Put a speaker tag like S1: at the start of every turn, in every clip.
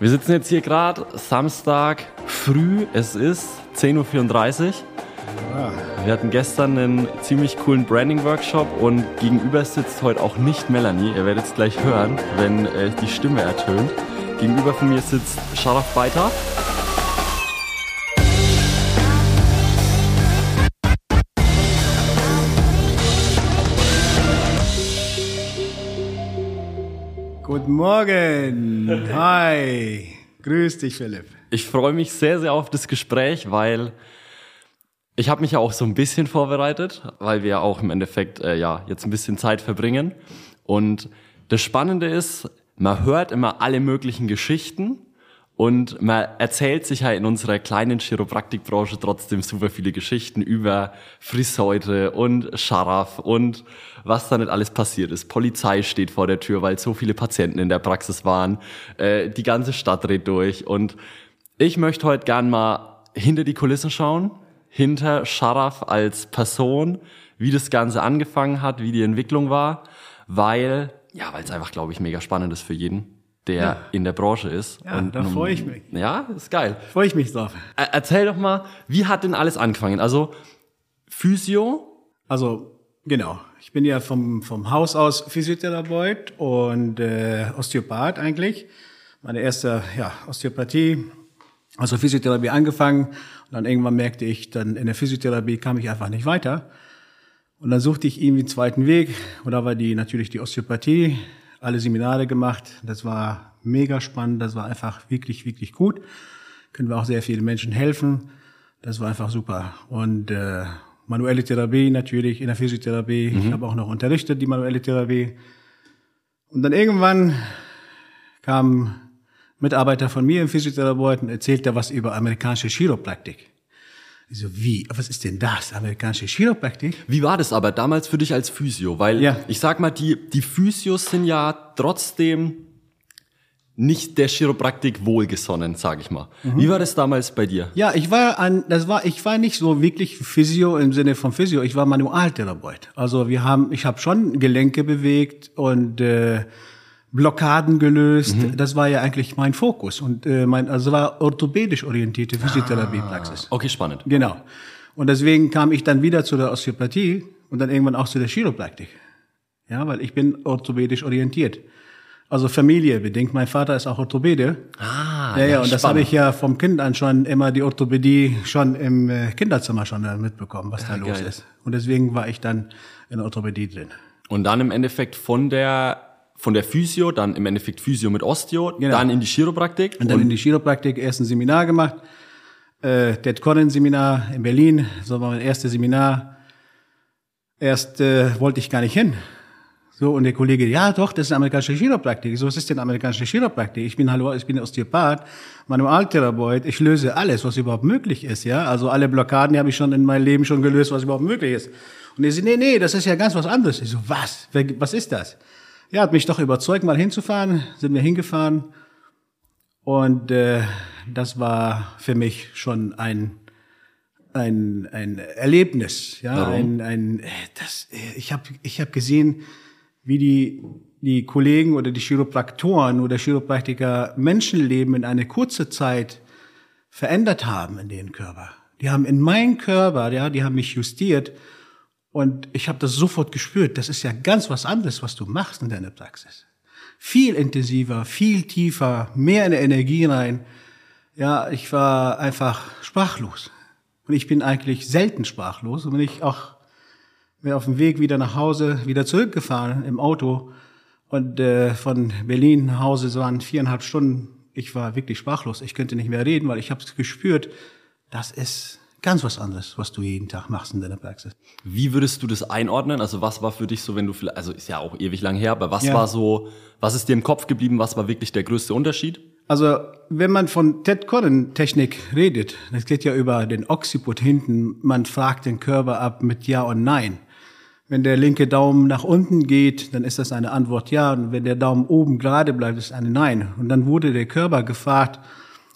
S1: Wir sitzen jetzt hier gerade Samstag früh. Es ist 10.34 Uhr. Wir hatten gestern einen ziemlich coolen Branding-Workshop und gegenüber sitzt heute auch nicht Melanie. Ihr werdet es gleich hören, wenn äh, die Stimme ertönt. Gegenüber von mir sitzt Sharaf Beiter.
S2: Guten Morgen. Hi. Grüß dich, Philipp.
S1: Ich freue mich sehr, sehr auf das Gespräch, weil ich habe mich ja auch so ein bisschen vorbereitet, weil wir ja auch im Endeffekt äh, ja jetzt ein bisschen Zeit verbringen. Und das Spannende ist, man hört immer alle möglichen Geschichten und man erzählt sich ja in unserer kleinen Chiropraktikbranche trotzdem super viele Geschichten über Friseute und Scharaf und was da nicht alles passiert ist. Polizei steht vor der Tür, weil so viele Patienten in der Praxis waren. Äh, die ganze Stadt dreht durch. Und ich möchte heute gern mal hinter die Kulissen schauen, hinter Scharaf als Person, wie das Ganze angefangen hat, wie die Entwicklung war, weil, ja, weil es einfach, glaube ich, mega spannend ist für jeden der ja. in der Branche ist.
S2: Ja, und, da freue ich mich.
S1: Ja, ist geil.
S2: Freue ich mich drauf.
S1: Erzähl doch mal, wie hat denn alles angefangen? Also Physio?
S2: Also genau. Ich bin ja vom, vom Haus aus Physiotherapeut und äh, Osteopath eigentlich. Meine erste ja, Osteopathie, also Physiotherapie angefangen. Und dann irgendwann merkte ich, dann in der Physiotherapie kam ich einfach nicht weiter. Und dann suchte ich irgendwie einen zweiten Weg. Und da war die natürlich die Osteopathie alle Seminare gemacht. Das war mega spannend, das war einfach wirklich, wirklich gut. Können wir auch sehr vielen Menschen helfen. Das war einfach super. Und äh, manuelle Therapie natürlich, in der Physiotherapie. Mhm. Ich habe auch noch unterrichtet, die manuelle Therapie. Und dann irgendwann kam Mitarbeiter von mir im Physiotherapeuten, erzählte was über amerikanische Chiropraktik. Ich so, wie? Was ist denn das? Amerikanische Chiropraktik?
S1: Wie war das aber damals für dich als Physio? Weil ja. ich sag mal, die, die Physios sind ja trotzdem nicht der Chiropraktik wohlgesonnen, sag ich mal. Mhm. Wie war das damals bei dir?
S2: Ja, ich war an, das war, ich war nicht so wirklich Physio im Sinne von Physio. Ich war Manualtherapeut. Also wir haben, ich habe schon Gelenke bewegt und äh, Blockaden gelöst. Mhm. Das war ja eigentlich mein Fokus und äh, mein also war orthopädisch orientierte Physiotherapiepraxis.
S1: Ah, okay, spannend.
S2: Genau. Und deswegen kam ich dann wieder zu der Osteopathie und dann irgendwann auch zu der Chiropraktik. Ja, weil ich bin orthopädisch orientiert. Also Familie bedingt. Mein Vater ist auch Orthopäde.
S1: Ah,
S2: ja, ja. Und das habe ich ja vom Kind an schon immer die Orthopädie schon im äh, Kinderzimmer schon mitbekommen, was da ja, los geil. ist. Und deswegen war ich dann in der Orthopädie drin.
S1: Und dann im Endeffekt von der von der Physio, dann im Endeffekt Physio mit Osteo, genau. dann in die Chiropraktik.
S2: Und dann in die Chiropraktik erst ein Seminar gemacht, äh, Ted Collins Seminar in Berlin, so war mein erstes Seminar. Erst äh, wollte ich gar nicht hin. So, und der Kollege, ja doch, das ist eine amerikanische Chiropraktik. So, was ist denn amerikanische Chiropraktik? Ich bin hallo, ich bin Osteopath, Manualtherapeut, ich löse alles, was überhaupt möglich ist, ja. Also alle Blockaden die habe ich schon in meinem Leben schon gelöst, was überhaupt möglich ist. Und er sagt, nee, nee, das ist ja ganz was anderes. Ich so, was? Was ist das? Ja, hat mich doch überzeugt, mal hinzufahren. Sind wir hingefahren. Und äh, das war für mich schon ein ein, ein Erlebnis, ja, Warum? ein, ein das ich habe ich hab gesehen, wie die die Kollegen oder die Chiropraktoren oder Chiropraktiker Menschenleben in eine kurze Zeit verändert haben in den Körper. Die haben in meinen Körper, ja, die haben mich justiert und ich habe das sofort gespürt. Das ist ja ganz was anderes, was du machst in deiner Praxis. Viel intensiver, viel tiefer, mehr in der Energie rein. Ja, ich war einfach sprachlos. Und ich bin eigentlich selten sprachlos. Und wenn ich auch bin auf dem Weg wieder nach Hause, wieder zurückgefahren im Auto und äh, von Berlin nach Hause, es waren viereinhalb Stunden. Ich war wirklich sprachlos. Ich könnte nicht mehr reden, weil ich habe es gespürt. Das ist ganz was anderes, was du jeden Tag machst in deiner Praxis.
S1: Wie würdest du das einordnen? Also was war für dich so, wenn du vielleicht, also ist ja auch ewig lang her, aber was ja. war so, was ist dir im Kopf geblieben? Was war wirklich der größte Unterschied?
S2: Also wenn man von Ted Collin Technik redet, das geht ja über den Occiput hinten. Man fragt den Körper ab mit Ja und Nein. Wenn der linke Daumen nach unten geht, dann ist das eine Antwort Ja. Und wenn der Daumen oben gerade bleibt, ist eine Nein. Und dann wurde der Körper gefragt,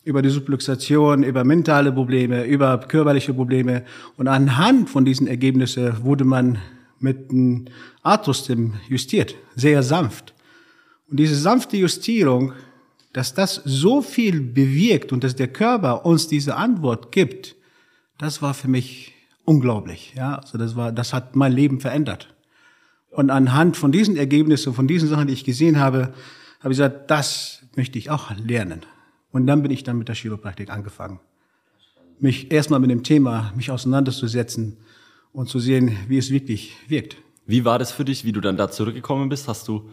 S2: über die Subluxation, über mentale Probleme, über körperliche Probleme. Und anhand von diesen Ergebnissen wurde man mit einem Arthrostim justiert, sehr sanft. Und diese sanfte Justierung, dass das so viel bewirkt und dass der Körper uns diese Antwort gibt, das war für mich unglaublich. Ja, also das war, das hat mein Leben verändert. Und anhand von diesen Ergebnissen, von diesen Sachen, die ich gesehen habe, habe ich gesagt, das möchte ich auch lernen. Und dann bin ich dann mit der Chiropraktik angefangen. Mich erstmal mit dem Thema, mich auseinanderzusetzen und zu sehen, wie es wirklich wirkt.
S1: Wie war das für dich, wie du dann da zurückgekommen bist? Hast du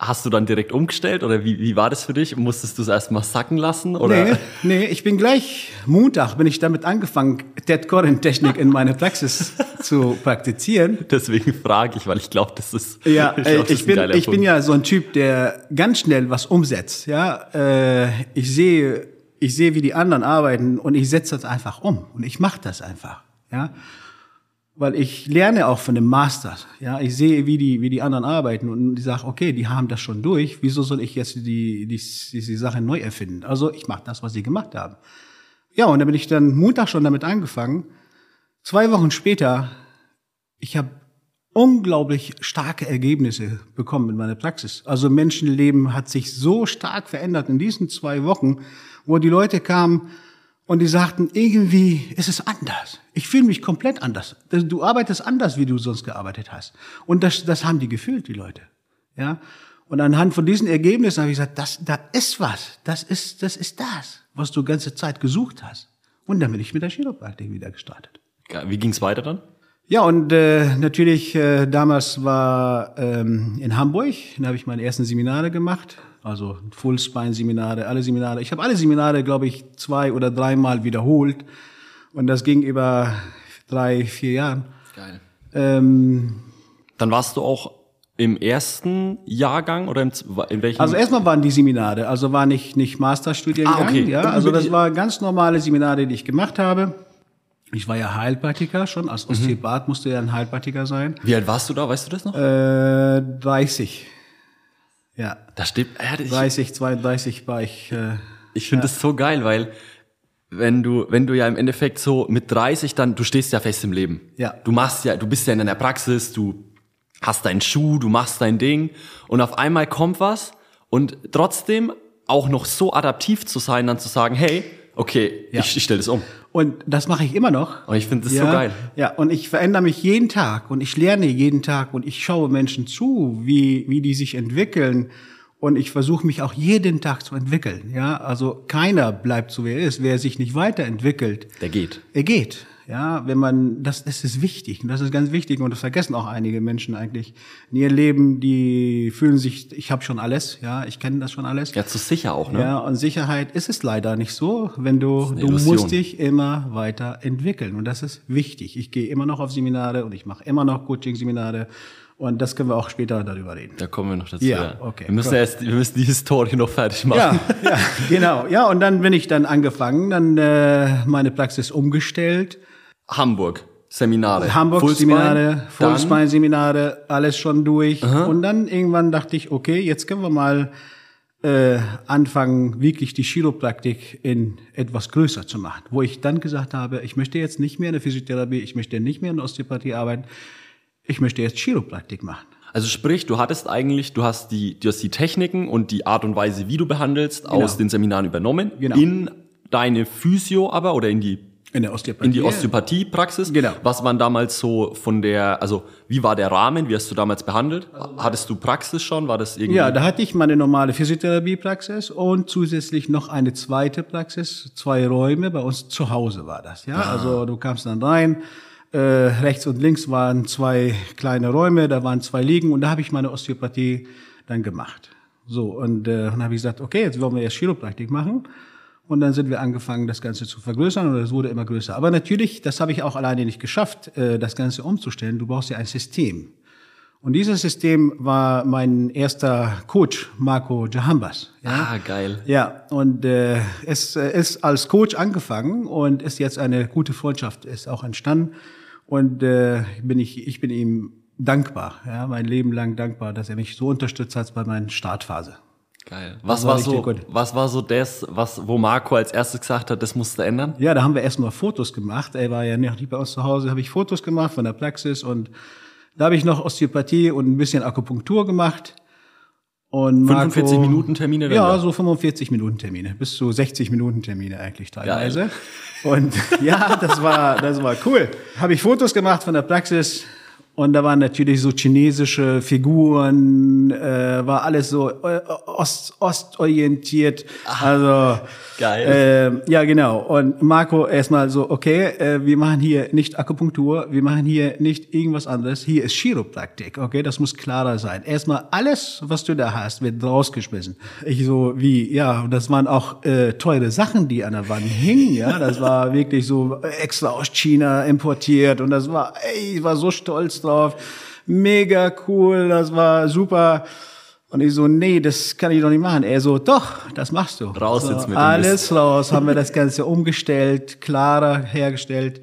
S1: Hast du dann direkt umgestellt oder wie, wie war das für dich? Musstest du es erstmal sacken lassen? Oder?
S2: Nee, nee, ich bin gleich Montag bin ich damit angefangen, Ted Corin Technik in meine Praxis zu praktizieren.
S1: Deswegen frage ich, weil ich glaube, das ist
S2: ja, ich, glaub, das ich bin ich bin ja so ein Typ, der ganz schnell was umsetzt. Ja, äh, ich sehe ich sehe, wie die anderen arbeiten und ich setze das einfach um und ich mache das einfach. Ja, weil ich lerne auch von dem Master. Ja, ich sehe, wie die, wie die anderen arbeiten und ich sage, okay, die haben das schon durch. Wieso soll ich jetzt die, die, die Sache neu erfinden? Also ich mache das, was sie gemacht haben. Ja, und dann bin ich dann Montag schon damit angefangen. Zwei Wochen später, ich habe unglaublich starke Ergebnisse bekommen in meiner Praxis. Also Menschenleben hat sich so stark verändert in diesen zwei Wochen, wo die Leute kamen, und die sagten, irgendwie ist es anders. Ich fühle mich komplett anders. Du arbeitest anders, wie du sonst gearbeitet hast. Und das, das haben die gefühlt, die Leute. Ja. Und anhand von diesen Ergebnissen habe ich gesagt, das, da ist was. Das ist, das ist das, was du ganze Zeit gesucht hast. Und dann bin ich mit der Chiropraktik wieder gestartet.
S1: Wie ging's weiter dann?
S2: Ja, und äh, natürlich, äh, damals war ähm, in Hamburg, da habe ich meine ersten Seminare gemacht also Fullspine-Seminare, alle Seminare. Ich habe alle Seminare, glaube ich, zwei oder dreimal wiederholt. Und das ging über drei, vier Jahre.
S1: Geil. Ähm, Dann warst du auch im ersten Jahrgang oder im, in welchem?
S2: Also erstmal waren die Seminare, also war nicht nicht Masterstudiengang, ah, okay. ja, also das war ganz normale Seminare, die ich gemacht habe. Ich war ja Heilpraktiker schon, als mhm. Osteopath mhm. musste ja ein Heilpraktiker sein.
S1: Wie alt warst du da, weißt du das noch?
S2: Äh, 30.
S1: Ja. Da steht,
S2: ja, 30, 32 war ich. Äh,
S1: ich finde ja. das so geil, weil wenn du, wenn du ja im Endeffekt so mit 30 dann, du stehst ja fest im Leben.
S2: Ja.
S1: Du machst ja, du bist ja in deiner Praxis, du hast deinen Schuh, du machst dein Ding und auf einmal kommt was und trotzdem auch noch so adaptiv zu sein, dann zu sagen, hey, okay, ja. ich, ich stelle das um.
S2: Und das mache ich immer noch.
S1: Und ich finde das
S2: ja,
S1: so geil.
S2: Ja, und ich verändere mich jeden Tag und ich lerne jeden Tag und ich schaue Menschen zu, wie, wie die sich entwickeln. Und ich versuche mich auch jeden Tag zu entwickeln. Ja, also keiner bleibt so wie er ist. Wer sich nicht weiterentwickelt,
S1: der geht.
S2: Er geht. Ja, wenn man, das, das ist wichtig. Und das ist ganz wichtig. Und das vergessen auch einige Menschen eigentlich in ihr Leben. Die fühlen sich, ich habe schon alles. Ja, ich kenne das schon alles.
S1: Ja, zu sicher auch, ne?
S2: Ja, und Sicherheit ist es leider nicht so. Wenn du, du musst dich immer weiter entwickeln. Und das ist wichtig. Ich gehe immer noch auf Seminare und ich mache immer noch Coaching-Seminare. Und das können wir auch später darüber reden.
S1: Da kommen wir noch dazu.
S2: Ja, okay.
S1: Wir müssen erst, wir müssen die Historie noch fertig machen.
S2: Ja, ja, genau. Ja, und dann bin ich dann angefangen, dann äh, meine Praxis umgestellt
S1: Hamburg. Seminare.
S2: Hamburg Seminare, Fullspine Seminare, alles schon durch. Aha. Und dann irgendwann dachte ich, okay, jetzt können wir mal äh, anfangen, wirklich die Chiropraktik in etwas größer zu machen. Wo ich dann gesagt habe, ich möchte jetzt nicht mehr in der Physiotherapie, ich möchte nicht mehr in der Osteopathie arbeiten, ich möchte jetzt Chiropraktik machen.
S1: Also sprich, du hattest eigentlich, du hast die, du hast die Techniken und die Art und Weise, wie du behandelst, genau. aus den Seminaren übernommen, genau. in deine Physio aber oder in die
S2: in der Osteopathie.
S1: In die Osteopathie-Praxis.
S2: Genau.
S1: Was waren damals so von der, also wie war der Rahmen? Wie hast du damals behandelt? Hattest du Praxis schon? War das irgendwie?
S2: Ja, da hatte ich meine normale Physiotherapie-Praxis und zusätzlich noch eine zweite Praxis, zwei Räume. Bei uns zu Hause war das, ja. Ah. Also du kamst dann rein. Äh, rechts und links waren zwei kleine Räume, da waren zwei Liegen und da habe ich meine Osteopathie dann gemacht. So, und äh, dann habe ich gesagt, okay, jetzt wollen wir erst Chiropraktik machen. Und dann sind wir angefangen, das Ganze zu vergrößern und es wurde immer größer. Aber natürlich, das habe ich auch alleine nicht geschafft, äh, das Ganze umzustellen. Du brauchst ja ein System. Und dieses System war mein erster Coach, Marco Jahambas.
S1: Ja? Ah, geil.
S2: Ja, und äh, es äh, ist als Coach angefangen und ist jetzt eine gute Freundschaft ist auch entstanden. Und äh, bin ich, ich bin ihm dankbar, ja, mein Leben lang dankbar, dass er mich so unterstützt hat bei meiner Startphase.
S1: Geil. Was war, war so, gut. was war so das, was, wo Marco als erstes gesagt hat, das musste ändern?
S2: Ja, da haben wir erstmal Fotos gemacht. Er war ja nicht bei uns zu Hause, habe ich Fotos gemacht von der Praxis und da habe ich noch Osteopathie und ein bisschen Akupunktur gemacht. Und
S1: 45 Minuten Termine?
S2: Ja,
S1: da?
S2: so 45 Minuten Termine, bis zu 60 Minuten Termine eigentlich teilweise. Und ja, das war, das war cool. Habe ich Fotos gemacht von der Praxis und da waren natürlich so chinesische Figuren, äh, war alles so äh, ost, ostorientiert. Also
S1: Geil.
S2: äh, ja, genau. Und Marco erstmal so, okay, äh, wir machen hier nicht Akupunktur, wir machen hier nicht irgendwas anderes. Hier ist Chiropraktik, okay, das muss klarer sein. Erstmal alles, was du da hast, wird rausgeschmissen. Ich so wie, ja, und das waren auch äh, teure Sachen, die an der Wand hingen, ja, das war wirklich so extra aus China importiert und das war, ey, ich war so stolz drauf. Mega cool, das war super. Und ich so, nee, das kann ich doch nicht machen. Er so, doch, das machst du.
S1: Raus
S2: so,
S1: jetzt mit dem
S2: Alles raus, haben wir das Ganze umgestellt, klarer hergestellt.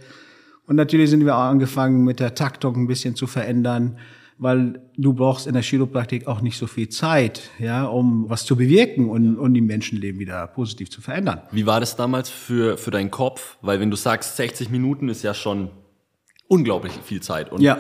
S2: Und natürlich sind wir auch angefangen, mit der Taktung ein bisschen zu verändern, weil du brauchst in der Chiropraktik auch nicht so viel Zeit, ja, um was zu bewirken und, und die Menschenleben wieder positiv zu verändern.
S1: Wie war das damals für, für deinen Kopf? Weil wenn du sagst, 60 Minuten ist ja schon unglaublich viel Zeit. Und
S2: Ja.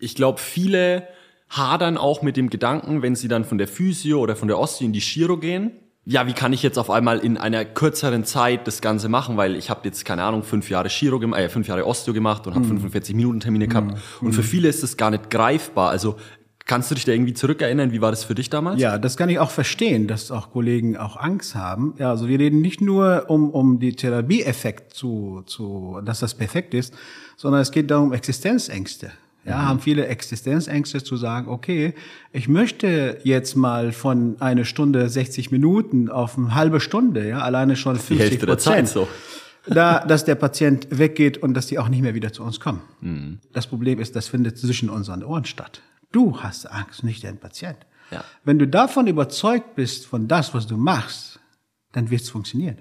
S1: Ich glaube, viele hadern auch mit dem Gedanken, wenn sie dann von der Physio oder von der Osteo in die Chiro gehen. Ja, wie kann ich jetzt auf einmal in einer kürzeren Zeit das Ganze machen? Weil ich habe jetzt, keine Ahnung, fünf Jahre Chiro gemacht, äh, fünf Jahre Osteo gemacht und habe 45 Minuten Termine gehabt. Und für viele ist das gar nicht greifbar. Also kannst du dich da irgendwie zurückerinnern? Wie war das für dich damals?
S2: Ja, das kann ich auch verstehen, dass auch Kollegen auch Angst haben. Ja, also wir reden nicht nur um, um die Therapieeffekt zu, zu, dass das perfekt ist, sondern es geht darum Existenzängste. Ja, haben viele Existenzängste zu sagen, okay, ich möchte jetzt mal von eine Stunde 60 Minuten auf eine halbe Stunde, ja, alleine schon 50
S1: Die Hälfte der Zeit so.
S2: da, dass der Patient weggeht und dass die auch nicht mehr wieder zu uns kommen. Das Problem ist, das findet zwischen unseren Ohren statt. Du hast Angst, nicht dein Patient.
S1: Ja.
S2: Wenn du davon überzeugt bist, von das, was du machst, dann wird es funktionieren.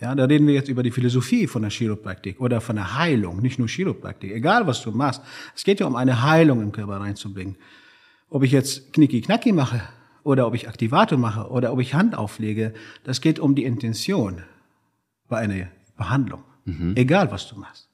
S2: Ja, da reden wir jetzt über die Philosophie von der Chiropraktik oder von der Heilung, nicht nur Chiropraktik. Egal, was du machst. Es geht ja um eine Heilung im Körper reinzubringen. Ob ich jetzt Knicki-Knacki mache oder ob ich Aktivator mache oder ob ich Hand auflege, das geht um die Intention bei einer Behandlung. Egal, was du machst.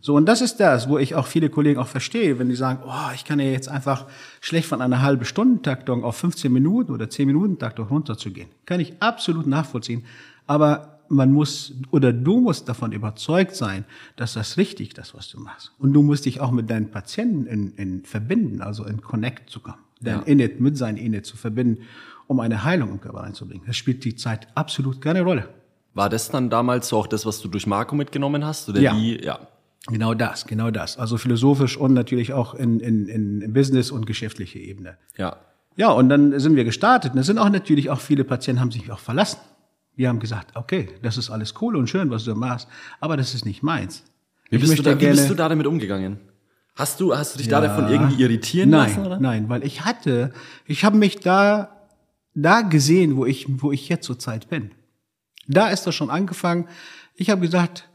S2: So, und das ist das, wo ich auch viele Kollegen auch verstehe, wenn die sagen, oh, ich kann ja jetzt einfach schlecht von einer halben Stunden Taktung auf 15 Minuten oder 10 Minuten Taktung runterzugehen. Kann ich absolut nachvollziehen. Aber man muss, oder du musst davon überzeugt sein, dass das richtig ist, das, was du machst. Und du musst dich auch mit deinen Patienten in, in verbinden, also in Connect zu kommen. Dein
S1: Ja.
S2: Init mit seinem Init zu verbinden, um eine Heilung im Körper reinzubringen. Das spielt die Zeit absolut keine Rolle.
S1: War das dann damals so auch das, was du durch Marco mitgenommen hast? Oder
S2: Ja.
S1: wie? Ja.
S2: Genau das, genau das. Also philosophisch und natürlich auch in, in, in Business und geschäftliche Ebene.
S1: Ja.
S2: Ja, und dann sind wir gestartet. Und es sind auch natürlich auch viele Patienten haben sich auch verlassen. Die haben gesagt, okay, das ist alles cool und schön, was du machst, aber das ist nicht meins.
S1: Wie bist, du da, wie bist du da damit umgegangen? Hast du, hast du dich da
S2: Ja.
S1: davon irgendwie irritieren
S2: nein,
S1: lassen? Oder?
S2: Nein, weil ich hatte, ich habe mich da, da gesehen, wo ich, wo ich jetzt zurzeit bin. Da ist das schon angefangen. Ich habe gesagt,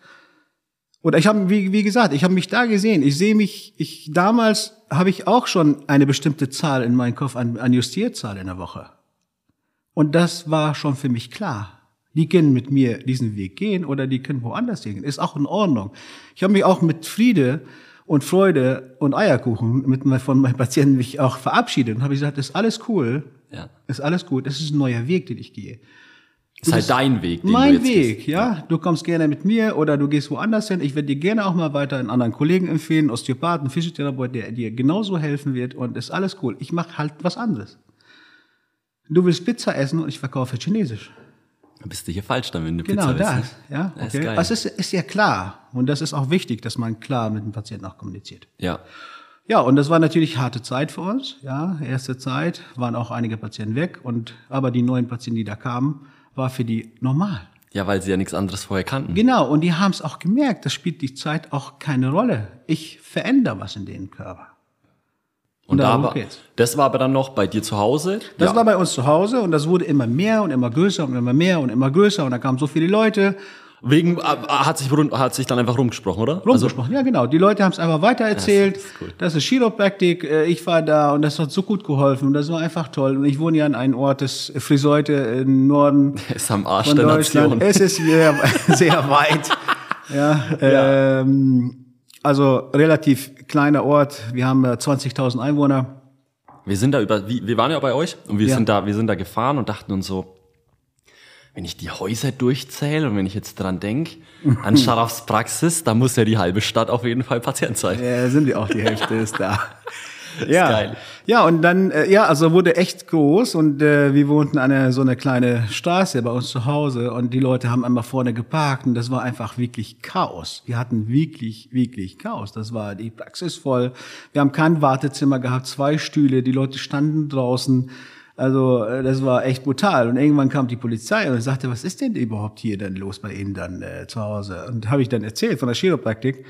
S2: oder ich habe, wie, wie gesagt, ich habe mich da gesehen. Ich sehe mich, ich damals habe ich auch schon eine bestimmte Zahl in meinem Kopf an, an Justierzahl in der Woche. Und das war schon für mich klar. Die können mit mir diesen Weg gehen oder die können woanders gehen. Ist auch in Ordnung. Ich habe mich auch mit Friede und Freude und Eierkuchen mit, von meinen Patienten mich auch verabschiedet und habe gesagt, ist alles cool,
S1: Ja.
S2: ist alles gut, das ist ein neuer Weg, den ich gehe.
S1: ist halt dein Weg. Den
S2: Mein
S1: du jetzt
S2: Weg,
S1: gehst.
S2: ja. Du kommst gerne mit mir oder du gehst woanders hin. Ich werde dir gerne auch mal weiter einen anderen Kollegen empfehlen, Osteopathen, Physiotherapeut, der dir genauso helfen wird und ist alles cool. Ich mache halt was anderes. Du willst Pizza essen und ich verkaufe Chinesisch.
S1: Dann bist du hier falsch dann, wenn du
S2: Genau
S1: Pizza
S2: das,
S1: willst. ne?
S2: ja.
S1: Das ist
S2: Okay.
S1: geil.
S2: Also es ist, ist ja klar und das ist auch wichtig, dass man klar mit dem Patienten auch kommuniziert.
S1: Ja.
S2: Ja, und das war natürlich harte Zeit für uns. Ja, erste Zeit waren auch einige Patienten weg und aber die neuen Patienten, die da kamen, war für die normal.
S1: Ja, weil sie ja nichts anderes vorher kannten.
S2: Genau, und die haben es auch gemerkt, das spielt die Zeit auch keine Rolle. Ich verändere was in den Körper.
S1: Und da war,
S2: geht's.
S1: das war aber dann noch bei dir zu Hause.
S2: Das
S1: ja.
S2: war bei uns zu Hause und das wurde immer mehr und immer größer und immer mehr und immer größer und da kamen so viele Leute
S1: Wegen, äh, hat sich, hat sich dann einfach rumgesprochen, oder? Also,
S2: rumgesprochen. ja, genau. Die Leute haben es einfach weitererzählt.
S1: Das ist cool.
S2: Das ist Chiropraktik. äh, Ich war da und das hat so gut geholfen und das war einfach toll. Und ich wohne ja an einem Ort des Friseute im Norden
S1: ist am Arsch
S2: von
S1: der
S2: Deutschland.
S1: Nation.
S2: Es ist sehr, sehr weit. Ja, Ähm, also relativ kleiner Ort. Wir haben äh, 20.000 Einwohner.
S1: wir sind da über, wir waren ja bei euch und wir
S2: Ja.
S1: sind da, wir sind da gefahren und dachten uns so, wenn ich die Häuser durchzähle und wenn ich jetzt dran denke, an Scharafs Praxis, da muss ja die halbe Stadt auf jeden Fall Patient sein.
S2: Ja, sind wir auch, die Hälfte ist da. ja.
S1: geil.
S2: Ja, und dann, äh, ja, also wurde echt groß und äh, wir wohnten an einer, so eine kleine Straße bei uns zu Hause und die Leute haben einmal vorne geparkt und das war einfach wirklich Chaos. Wir hatten wirklich, wirklich Chaos. Das war die Praxis voll. Wir haben kein Wartezimmer gehabt, zwei Stühle, die Leute standen draußen. Also äh, das war echt brutal. Und irgendwann kam die Polizei und sagte, was ist denn überhaupt hier denn los bei Ihnen dann äh, zu Hause? Und habe ich dann erzählt von der Chiropraktik.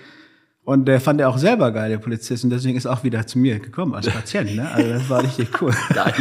S2: Und der fand er auch selber geil, der Polizist. Und deswegen ist er auch wieder zu mir gekommen als Patient. Ne? Also das war richtig cool.
S1: Geil.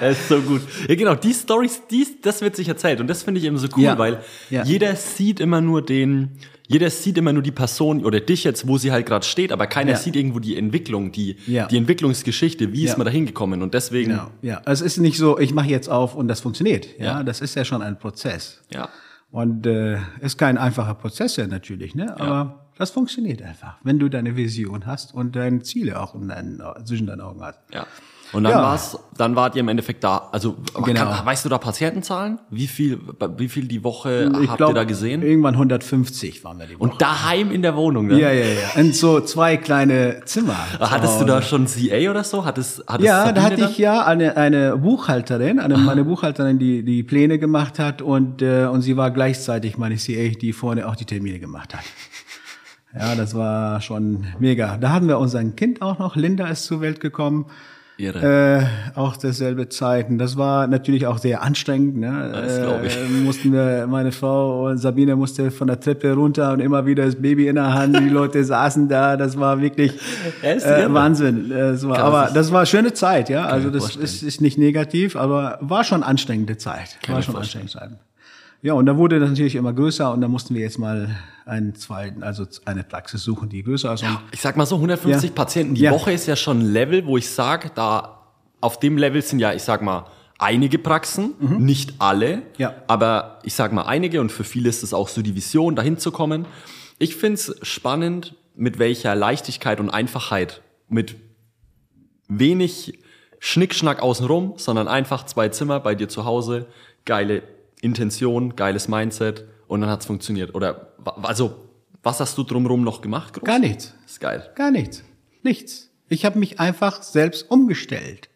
S1: Das ist so gut. Ja, genau, die Stories, dies, das wird sich erzählt. Und das finde ich eben so cool,
S2: Ja.
S1: weil
S2: Ja.
S1: jeder sieht immer nur den, jeder sieht immer nur die Person oder dich jetzt, wo sie halt gerade steht, aber keiner
S2: Ja.
S1: sieht irgendwo die Entwicklung, die,
S2: Ja.
S1: die Entwicklungsgeschichte, wie ist
S2: Ja.
S1: man da hingekommen. Und deswegen,
S2: Genau. Ja, es ist nicht so, ich mache jetzt auf und das funktioniert. Ja,
S1: Ja.
S2: das ist ja schon ein Prozess.
S1: ja.
S2: Und äh, ist kein einfacher Prozess ja natürlich, ne? Aber das funktioniert einfach, wenn du deine Vision hast und deine Ziele auch in deinen, zwischen deinen Augen hast.
S1: Ja. Und dann
S2: Ja.
S1: war's, dann wart ihr im Endeffekt da. Also
S2: Genau.
S1: kann, weißt du da Patientenzahlen? Wie viel, wie viel die Woche
S2: Ich
S1: habt
S2: glaub,
S1: ihr da gesehen?
S2: Irgendwann 150 waren wir die Woche.
S1: Und daheim in der Wohnung, ne?
S2: ja, ja, ja. Und so zwei kleine Zimmer.
S1: Hattest du da schon CA oder so? Hattest, hattest
S2: Ja, da
S1: Sabine
S2: hatte
S1: dann?
S2: ich ja eine, eine Buchhalterin, eine, meine Buchhalterin, die die Pläne gemacht hat und, äh, und sie war gleichzeitig meine CA, die vorne auch die Termine gemacht hat. Ja, das war schon mega. Da hatten wir unseren Kind auch noch. Linda ist zur Welt gekommen.
S1: Irre.
S2: Äh, auch derselbe Zeiten. Das war natürlich auch sehr anstrengend. Ne?
S1: Das glaub ich.
S2: Äh, mussten wir, meine Frau und Sabine musste von der Treppe runter und immer wieder das Baby in der Hand. Die Leute saßen da. Das war wirklich äh. Wahnsinn. Das war,
S1: Kann man
S2: aber das war schöne Zeit, ja. Also das ist, ist nicht negativ, aber war schon anstrengende Zeit.
S1: Kann
S2: war schon anstrengende Zeit. Ja, und da wurde das natürlich immer größer und da mussten wir jetzt mal einen zweiten, also eine Praxis suchen, die größer ist. Und
S1: Ich sag mal so, 150
S2: Ja.
S1: Patienten die
S2: Ja.
S1: Woche ist ja schon ein Level, wo ich sage, da auf dem Level sind ja, ich sag mal, einige Praxen, nicht alle,
S2: Mhm. Ja.
S1: aber ich sag mal einige und für viele ist es auch so die Vision, dahin zu kommen. Ich find's spannend, mit welcher Leichtigkeit und Einfachheit, mit wenig Schnickschnack außenrum, sondern einfach zwei Zimmer bei dir zu Hause, geile Intention, geiles Mindset und dann hat's funktioniert. Oder also, was hast du drumherum noch gemacht? Groß?
S2: gar nichts.
S1: Ist geil.
S2: Gar nichts. Nichts. Ich habe mich einfach selbst umgestellt.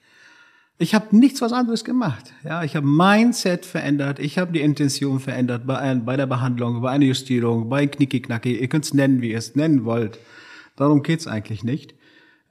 S2: Ich habe nichts was anderes gemacht. Ja, ich habe Mindset verändert, ich habe die Intention verändert bei, ein, bei der Behandlung, bei einer Justierung, bei Knicki-Knacki. Ihr könnt's nennen, wie ihr es nennen wollt. Darum geht's eigentlich nicht.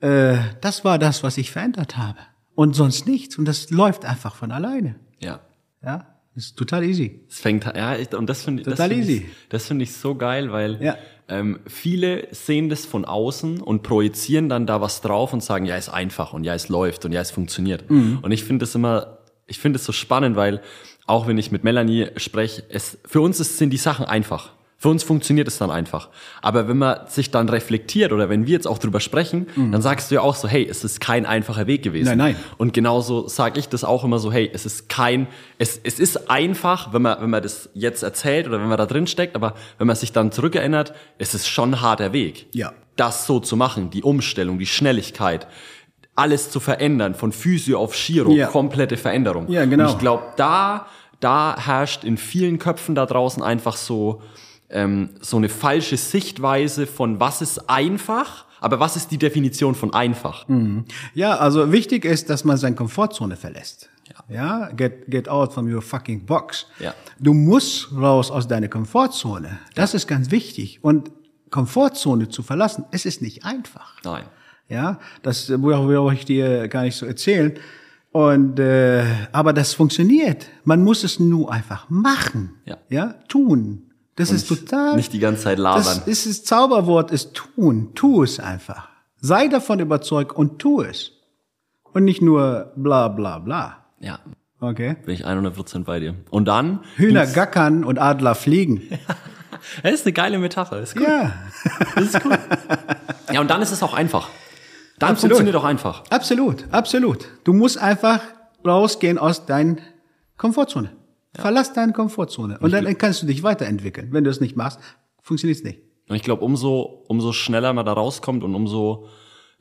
S2: Äh, das war das, was ich verändert habe. Und sonst nichts. Und das läuft einfach von alleine.
S1: Ja.
S2: Ja, ist total easy.
S1: Es fängt, ja, und das finde find ich,
S2: easy.
S1: das finde ich so geil, weil
S2: Ja.
S1: ähm, viele sehen das von außen und projizieren dann da was drauf und sagen, ja, ist einfach und ja, es läuft und ja, es funktioniert.
S2: Mhm.
S1: Und ich finde das immer, ich finde es so spannend, weil auch wenn ich mit Melanie spreche, es, für uns ist, sind die Sachen einfach. Für uns funktioniert es dann einfach. Aber wenn man sich dann reflektiert oder wenn wir jetzt auch drüber sprechen, dann sagst du ja auch so, hey, es ist kein einfacher Weg gewesen.
S2: Mhm. Nein, nein.
S1: Und genauso sage ich das auch immer so, hey, es ist kein, es, es ist einfach, wenn man, wenn man das jetzt erzählt oder wenn man da drin steckt, aber wenn man sich dann zurückerinnert, es ist schon ein harter Weg.
S2: Ja.
S1: Das so zu machen, die Umstellung, die Schnelligkeit, alles zu verändern, von Physio auf Chiro,
S2: Ja.
S1: komplette Veränderung.
S2: Ja, genau.
S1: Und ich glaube, da, da herrscht in vielen Köpfen da draußen einfach so, ähm, so eine falsche Sichtweise von was ist einfach, aber was ist die Definition von einfach?
S2: Ja, also wichtig ist, dass man seine Komfortzone verlässt. Ja, get, get out from your fucking box.
S1: Ja.
S2: Du musst raus aus deiner Komfortzone. Das ist ganz wichtig. Und Komfortzone zu verlassen, es ist nicht einfach.
S1: Nein.
S2: Ja, das brauche ich dir gar nicht so erzählen. Und äh, aber das funktioniert. Man muss es nur einfach machen.
S1: Ja.
S2: ja, tun. Das ist
S1: nicht-
S2: total.
S1: nicht die ganze Zeit labern.
S2: Das ist das Zauberwort ist tun. Tu es einfach. Sei davon überzeugt und tu es. Und nicht nur bla bla bla.
S1: Ja,
S2: Okay.
S1: bin ich 100% bei dir. Und dann?
S2: Hühner gackern und Adler fliegen.
S1: Das ist eine geile Metapher. Ist cool.
S2: Ja,
S1: Das ist cool. ja, und dann ist es auch einfach. Dann
S2: Absolut.
S1: funktioniert auch einfach.
S2: absolut, absolut. Du musst einfach rausgehen aus deiner Komfortzone. Verlass deine Komfortzone. Und dann kannst du dich weiterentwickeln. Wenn du es nicht machst, funktioniert es nicht.
S1: Und ich glaube, umso, umso schneller man da rauskommt und umso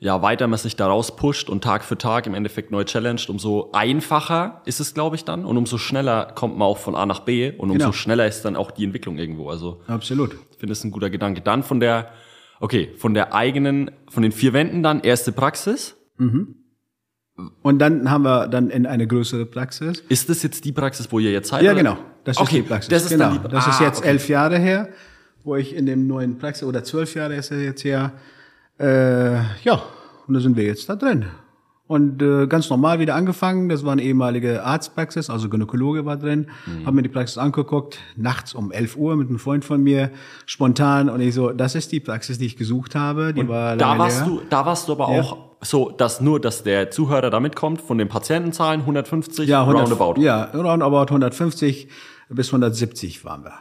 S1: ja, weiter man sich da rauspusht und Tag für Tag im Endeffekt neu challenged, umso einfacher ist es, glaube ich, dann. Und umso schneller kommt man auch von A nach B und umso
S2: Genau.
S1: schneller ist dann auch die Entwicklung irgendwo. Also
S2: Absolut.
S1: ich finde es ein guter Gedanke. Dann von der, okay, von der eigenen, von den vier Wänden dann erste Praxis.
S2: Und dann haben wir dann in eine größere Praxis.
S1: Ist das jetzt die Praxis, wo ihr jetzt seid?
S2: Ja,
S1: oder?
S2: genau. Das ist
S1: okay,
S2: die Praxis.
S1: Das ist
S2: genau.
S1: die,
S2: das ist
S1: ah,
S2: jetzt
S1: okay.
S2: elf Jahre her, wo ich in dem neuen Praxis, oder zwölf Jahre ist er jetzt her. Äh, ja, und da sind wir jetzt da drin. Und äh, ganz normal wieder angefangen. Das war eine ehemalige Arztpraxis, also Gynäkologe war drin.
S1: Mhm.
S2: Hab mir die Praxis angeguckt, nachts um 11 Uhr mit einem Freund von mir, spontan. Und ich so, das ist die Praxis, die ich gesucht habe. Die war
S1: Da warst
S2: leer.
S1: du, da warst du aber
S2: Ja.
S1: auch so, dass nur, dass der Zuhörer da mitkommt, von den Patientenzahlen 150
S2: ja, 100,
S1: roundabout.
S2: Ja, roundabout 150 bis 170 waren wir.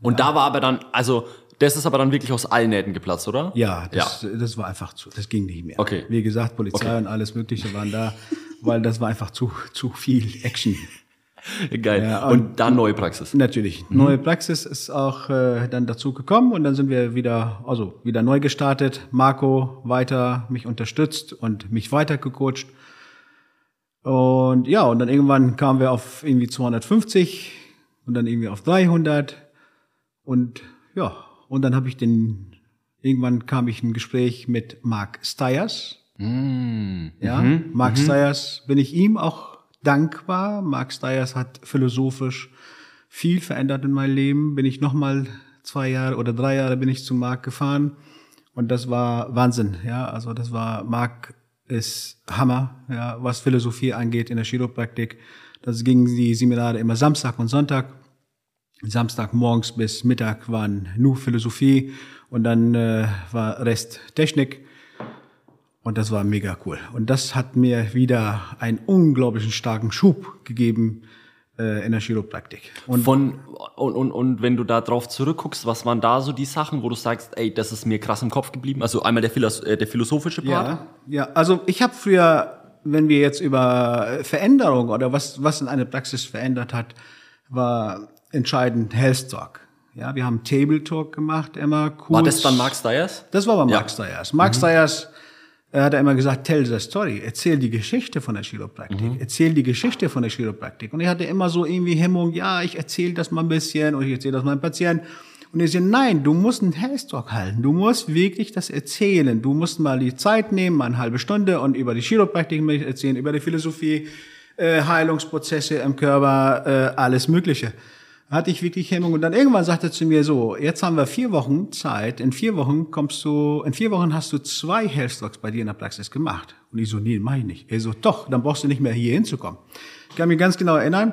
S1: Und da war aber dann, also, das ist aber dann wirklich aus allen Nähten geplatzt, oder?
S2: Ja, das, das war einfach zu, das ging nicht mehr.
S1: Okay.
S2: Wie gesagt, Polizei
S1: Okay.
S2: und alles Mögliche waren da, weil das war einfach zu, zu viel Action.
S1: Geil.
S2: Ja,
S1: und, dann neue Praxis.
S2: Natürlich. Neue Praxis ist auch äh, dann dazu gekommen und dann sind wir wieder, also wieder neu gestartet. Marco weiter mich unterstützt und mich weiter gecoacht. Und ja, und dann irgendwann kamen wir auf irgendwie 250 und dann irgendwie auf 300 und ja, und dann habe ich den, irgendwann kam ich in ein Gespräch mit Mark Stiers. Ja, Mark Stiers bin ich ihm auch dankbar. Mark Stiers hat philosophisch viel verändert in meinem Leben. Bin ich nochmal zwei Jahre oder drei Jahre bin ich zu Mark gefahren und das war Wahnsinn. Ja, also das war Mark ist Hammer, ja, was Philosophie angeht in der Chiropraktik. Das gingen die Seminare immer Samstag und Sonntag. Samstag morgens bis Mittag waren nur Philosophie und dann äh, war Rest Technik. Und das war mega cool. Und das hat mir wieder einen unglaublichen starken Schub gegeben äh, in der Chiropraktik. Und
S1: Von, und, und, und wenn du da drauf zurückguckst, was waren da so die Sachen, wo du sagst, ey, das ist mir krass im Kopf geblieben? Also einmal der, Philos äh, der philosophische Part.
S2: ja, ja, also ich habe früher, wenn wir jetzt über Veränderung oder was, was in einer Praxis verändert hat, war entscheidend Health Talk. Ja, wir haben Table Talk gemacht, immer kurz.
S1: War das dann Mark Stiers?
S2: Das war bei
S1: Ja.
S2: Mark Stiers. Mark Stiers er hat immer gesagt, tell the story, erzähl die Geschichte von der Chiropraktik, erzähl die Geschichte von der Chiropraktik. Und ich hatte immer so irgendwie Hemmung, ja, ich erzähle das mal ein bisschen und ich erzähle das meinem Patienten. Und ich sage, nein, du musst einen Health Talk halten, du musst wirklich das erzählen, du musst mal die Zeit nehmen, mal eine halbe Stunde und über die Chiropraktik erzählen, über die Philosophie, äh, Heilungsprozesse im Körper, äh, alles Mögliche hatte ich wirklich Hemmung. Und dann irgendwann sagte er zu mir so, jetzt haben wir vier Wochen Zeit, in vier Wochen kommst du, in vier Wochen hast du zwei Health Talks bei dir in der Praxis gemacht. Und ich so, nee, mach ich nicht. Er so, doch, dann brauchst du nicht mehr hier hinzukommen. Ich kann mich ganz genau erinnern.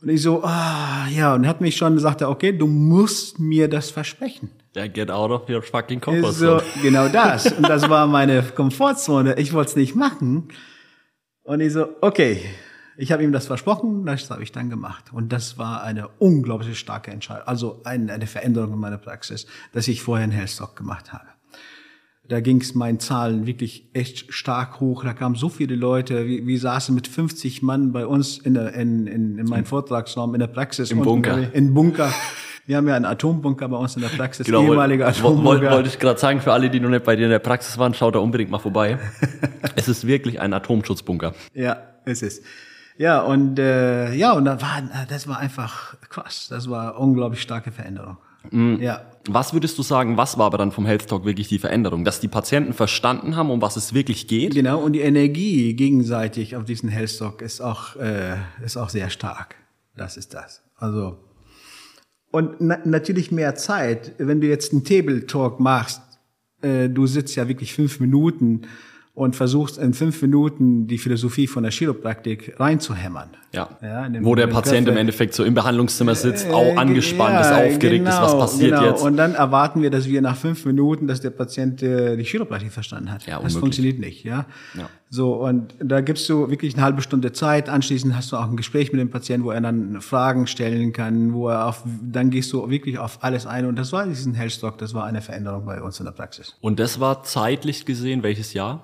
S2: Und ich so, ah, ja, und er hat mich schon gesagt, okay, du musst mir das versprechen.
S1: Ja, get out of your fucking comfort
S2: Ist so,
S1: zone.
S2: genau das. Und das war meine Komfortzone. Ich wollte es nicht machen. Und ich so, okay, ich habe ihm das versprochen, das habe ich dann gemacht. Und das war eine unglaublich starke Entscheidung, also eine, eine Veränderung in meiner Praxis, dass ich vorher einen Hellstock gemacht habe. Da ging es meinen Zahlen wirklich echt stark hoch. Da kamen so viele Leute. Wir, wir saßen mit 50 Mann bei uns in, der, in, in, in meinem Vortragsraum, in der Praxis.
S1: Im Bunker.
S2: Im Bunker. Wir haben ja einen Atombunker bei uns in der Praxis,
S1: Genau,
S2: ehemaliger
S1: wollte
S2: Atombunker.
S1: wollte ich gerade sagen, für alle, die noch nicht bei dir in der Praxis waren, schaut da unbedingt mal vorbei. es ist wirklich ein Atomschutzbunker.
S2: Ja, es ist. Ja, und äh, ja, und dann war das war einfach krass. Das war unglaublich starke Veränderung. Ja.
S1: Was würdest du sagen, was war aber dann vom Health Talk wirklich die Veränderung? Dass die Patienten verstanden haben, um was es wirklich geht?
S2: Genau, und die Energie gegenseitig auf diesen Hellstock ist auch, äh, ist auch sehr stark. Das ist das. Also, und na natürlich mehr Zeit. Wenn du jetzt einen Table Talk machst, äh, du sitzt ja wirklich fünf Minuten und versuchst in fünf Minuten die Philosophie von der Chiropraktik reinzuhämmern.
S1: Ja.
S2: Ja,
S1: Wo der Patient im. Endeffekt so im Behandlungszimmer sitzt,
S2: Äh,
S1: auch angespannt ist,
S2: ja,
S1: aufgeregt ist, was
S2: genau,
S1: passiert
S2: genau.
S1: jetzt.
S2: Und dann erwarten wir, dass wir nach fünf Minuten, dass der Patient äh, die Chiropraktik verstanden hat.
S1: Ja,
S2: das
S1: unmöglich.
S2: funktioniert nicht, ja?
S1: Ja.
S2: So, und da gibst du wirklich eine halbe Stunde Zeit. Anschließend hast du auch ein Gespräch mit dem Patienten, wo er dann Fragen stellen kann, wo er auf, dann gehst du wirklich auf alles ein. Und das war diesen Hellstock, das war eine Veränderung bei uns in der Praxis.
S1: Und das war zeitlich gesehen welches Jahr?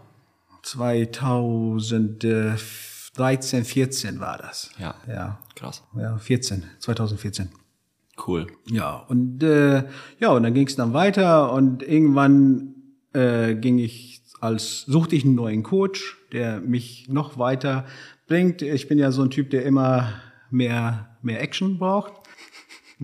S2: 2013, 14 war das.
S1: Ja.
S2: Ja.
S1: Krass.
S2: Ja, 14, 2014.
S1: Cool.
S2: Ja, und äh, ja, und dann ging es dann weiter und irgendwann äh, ging ich als suchte ich einen neuen Coach, der mich noch weiter bringt. Ich bin ja so ein Typ, der immer mehr, mehr Action braucht.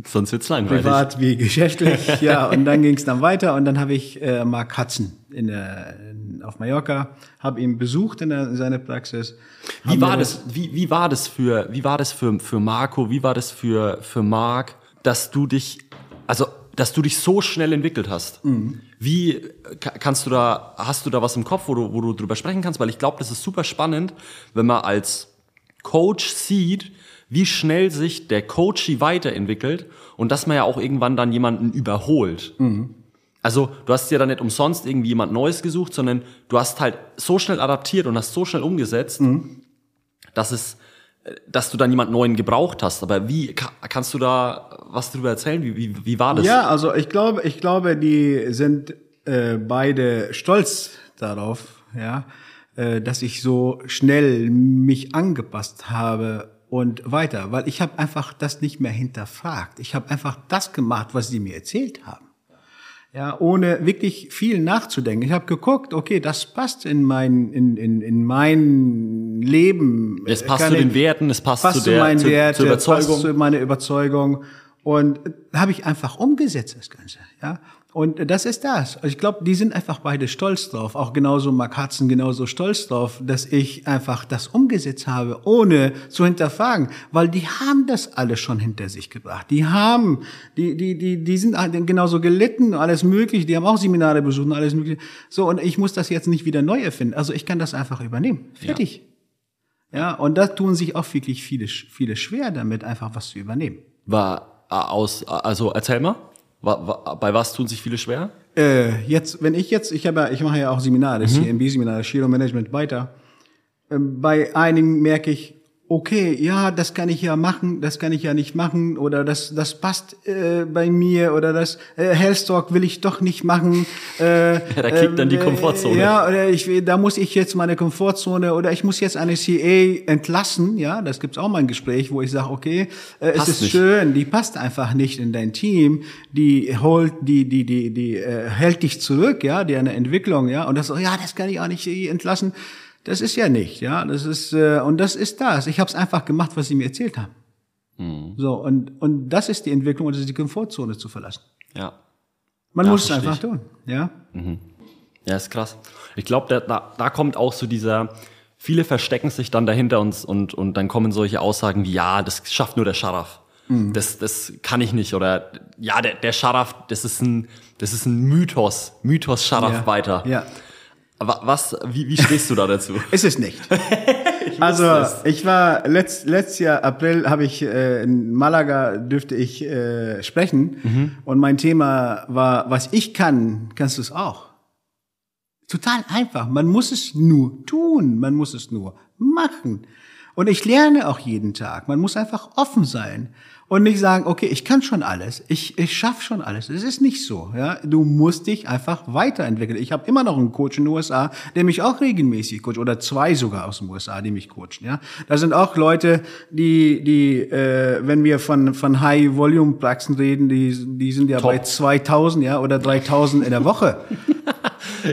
S1: Sonst wird's langweilig.
S2: Privat wie geschäftlich, ja. Und dann ging es dann weiter und dann habe ich äh, Mark Hudson in der, in, auf Mallorca, habe ihn besucht in, der, in seiner Praxis.
S1: Wie war das, wie, wie war das für, wie war das für, für Marco, wie war das für, für Mark, dass du dich, also, dass du dich so schnell entwickelt hast? Mhm. Wie kannst du da, hast du da was im Kopf, wo du, wo du drüber sprechen kannst? Weil ich glaube, das ist super spannend, wenn man als Coach sieht, wie schnell sich der Coachie weiterentwickelt und dass man ja auch irgendwann dann jemanden überholt. Mhm. Also du hast ja dann nicht umsonst irgendwie jemand Neues gesucht, sondern du hast halt so schnell adaptiert und hast so schnell umgesetzt, mhm. dass es, dass du dann jemand Neuen gebraucht hast. Aber wie kannst du da was darüber erzählen? Wie, wie, wie war das?
S2: Ja, also ich glaube, ich glaube, die sind äh, beide stolz darauf, ja, äh, dass ich so schnell mich angepasst habe und weiter, weil ich habe einfach das nicht mehr hinterfragt. Ich habe einfach das gemacht, was sie mir erzählt haben. Ja, ohne wirklich viel nachzudenken. Ich habe geguckt, okay, das passt in mein in, in, in mein Leben.
S1: Es passt Kann zu den Werten, es passt, passt zu, der,
S2: zu meinen
S1: zu,
S2: Werte,
S1: zur Überzeugung.
S2: passt zu meiner Überzeugung und habe ich einfach umgesetzt das Ganze. Ja, und das ist das. Ich glaube, die sind einfach beide stolz drauf. Auch genauso Mark Hudson genauso stolz drauf, dass ich einfach das umgesetzt habe, ohne zu hinterfragen. Weil die haben das alles schon hinter sich gebracht. Die haben, die, die, die, die sind genauso gelitten, alles mögliche. Die haben auch Seminare besucht und alles mögliche. So, und ich muss das jetzt nicht wieder neu erfinden. Also ich kann das einfach übernehmen. Fertig. Ja, ja und da tun sich auch wirklich viele, viele schwer damit, einfach was zu übernehmen.
S1: War aus, also erzähl mal. Bei was tun sich viele schwer?
S2: Äh, jetzt, wenn ich jetzt, ich habe, ich mache ja auch Seminare, das mhm. CMB-Seminar, Shiro Management weiter. Ähm, bei einigen merke ich, okay, ja, das kann ich ja machen, das kann ich ja nicht machen oder das das passt äh, bei mir oder das äh, Hellstock will ich doch nicht machen.
S1: Äh, ja, da kickt dann die ähm, Komfortzone.
S2: Ja, oder ich da muss ich jetzt meine Komfortzone oder ich muss jetzt eine CA entlassen, ja, das gibt's auch mal ein Gespräch, wo ich sage, okay, äh, es ist nicht. schön, die passt einfach nicht in dein Team, die holt die die die die äh, hält dich zurück, ja, die eine Entwicklung, ja, und das so, ja, das kann ich auch nicht entlassen. Das ist ja nicht, ja. Das ist äh, und das ist das. Ich habe es einfach gemacht, was sie mir erzählt haben. Mhm. So und und das ist die Entwicklung, und das ist die Komfortzone zu verlassen.
S1: Ja.
S2: Man ja, muss es einfach tun, ja.
S1: Mhm. Ja, ist krass. Ich glaube, da, da kommt auch so dieser viele verstecken sich dann dahinter und, und, und dann kommen solche Aussagen wie, ja, das schafft nur der Scharaf. Mhm. Das, das kann ich nicht. Oder ja, der, der Scharaf, das ist ein, das ist ein Mythos. Mythos Scharaf
S2: ja.
S1: weiter.
S2: Ja.
S1: Was, wie, wie stehst du da dazu?
S2: ist es nicht. ich also es. ich war letzt, letztes Jahr April habe ich äh, in Malaga dürfte ich äh, sprechen mhm. und mein Thema war, was ich kann, kannst du es auch. Total einfach. Man muss es nur tun. Man muss es nur machen. Und ich lerne auch jeden Tag. Man muss einfach offen sein und nicht sagen, okay, ich kann schon alles, ich, ich schaffe schon alles. Es ist nicht so. Ja? Du musst dich einfach weiterentwickeln. Ich habe immer noch einen Coach in den USA, der mich auch regelmäßig coacht, oder zwei sogar aus den USA, die mich coachen. Ja? Da sind auch Leute, die, die äh, wenn wir von, von High-Volume-Praxen reden, die, die sind ja Top. bei 2000 ja, oder 3000 in der Woche.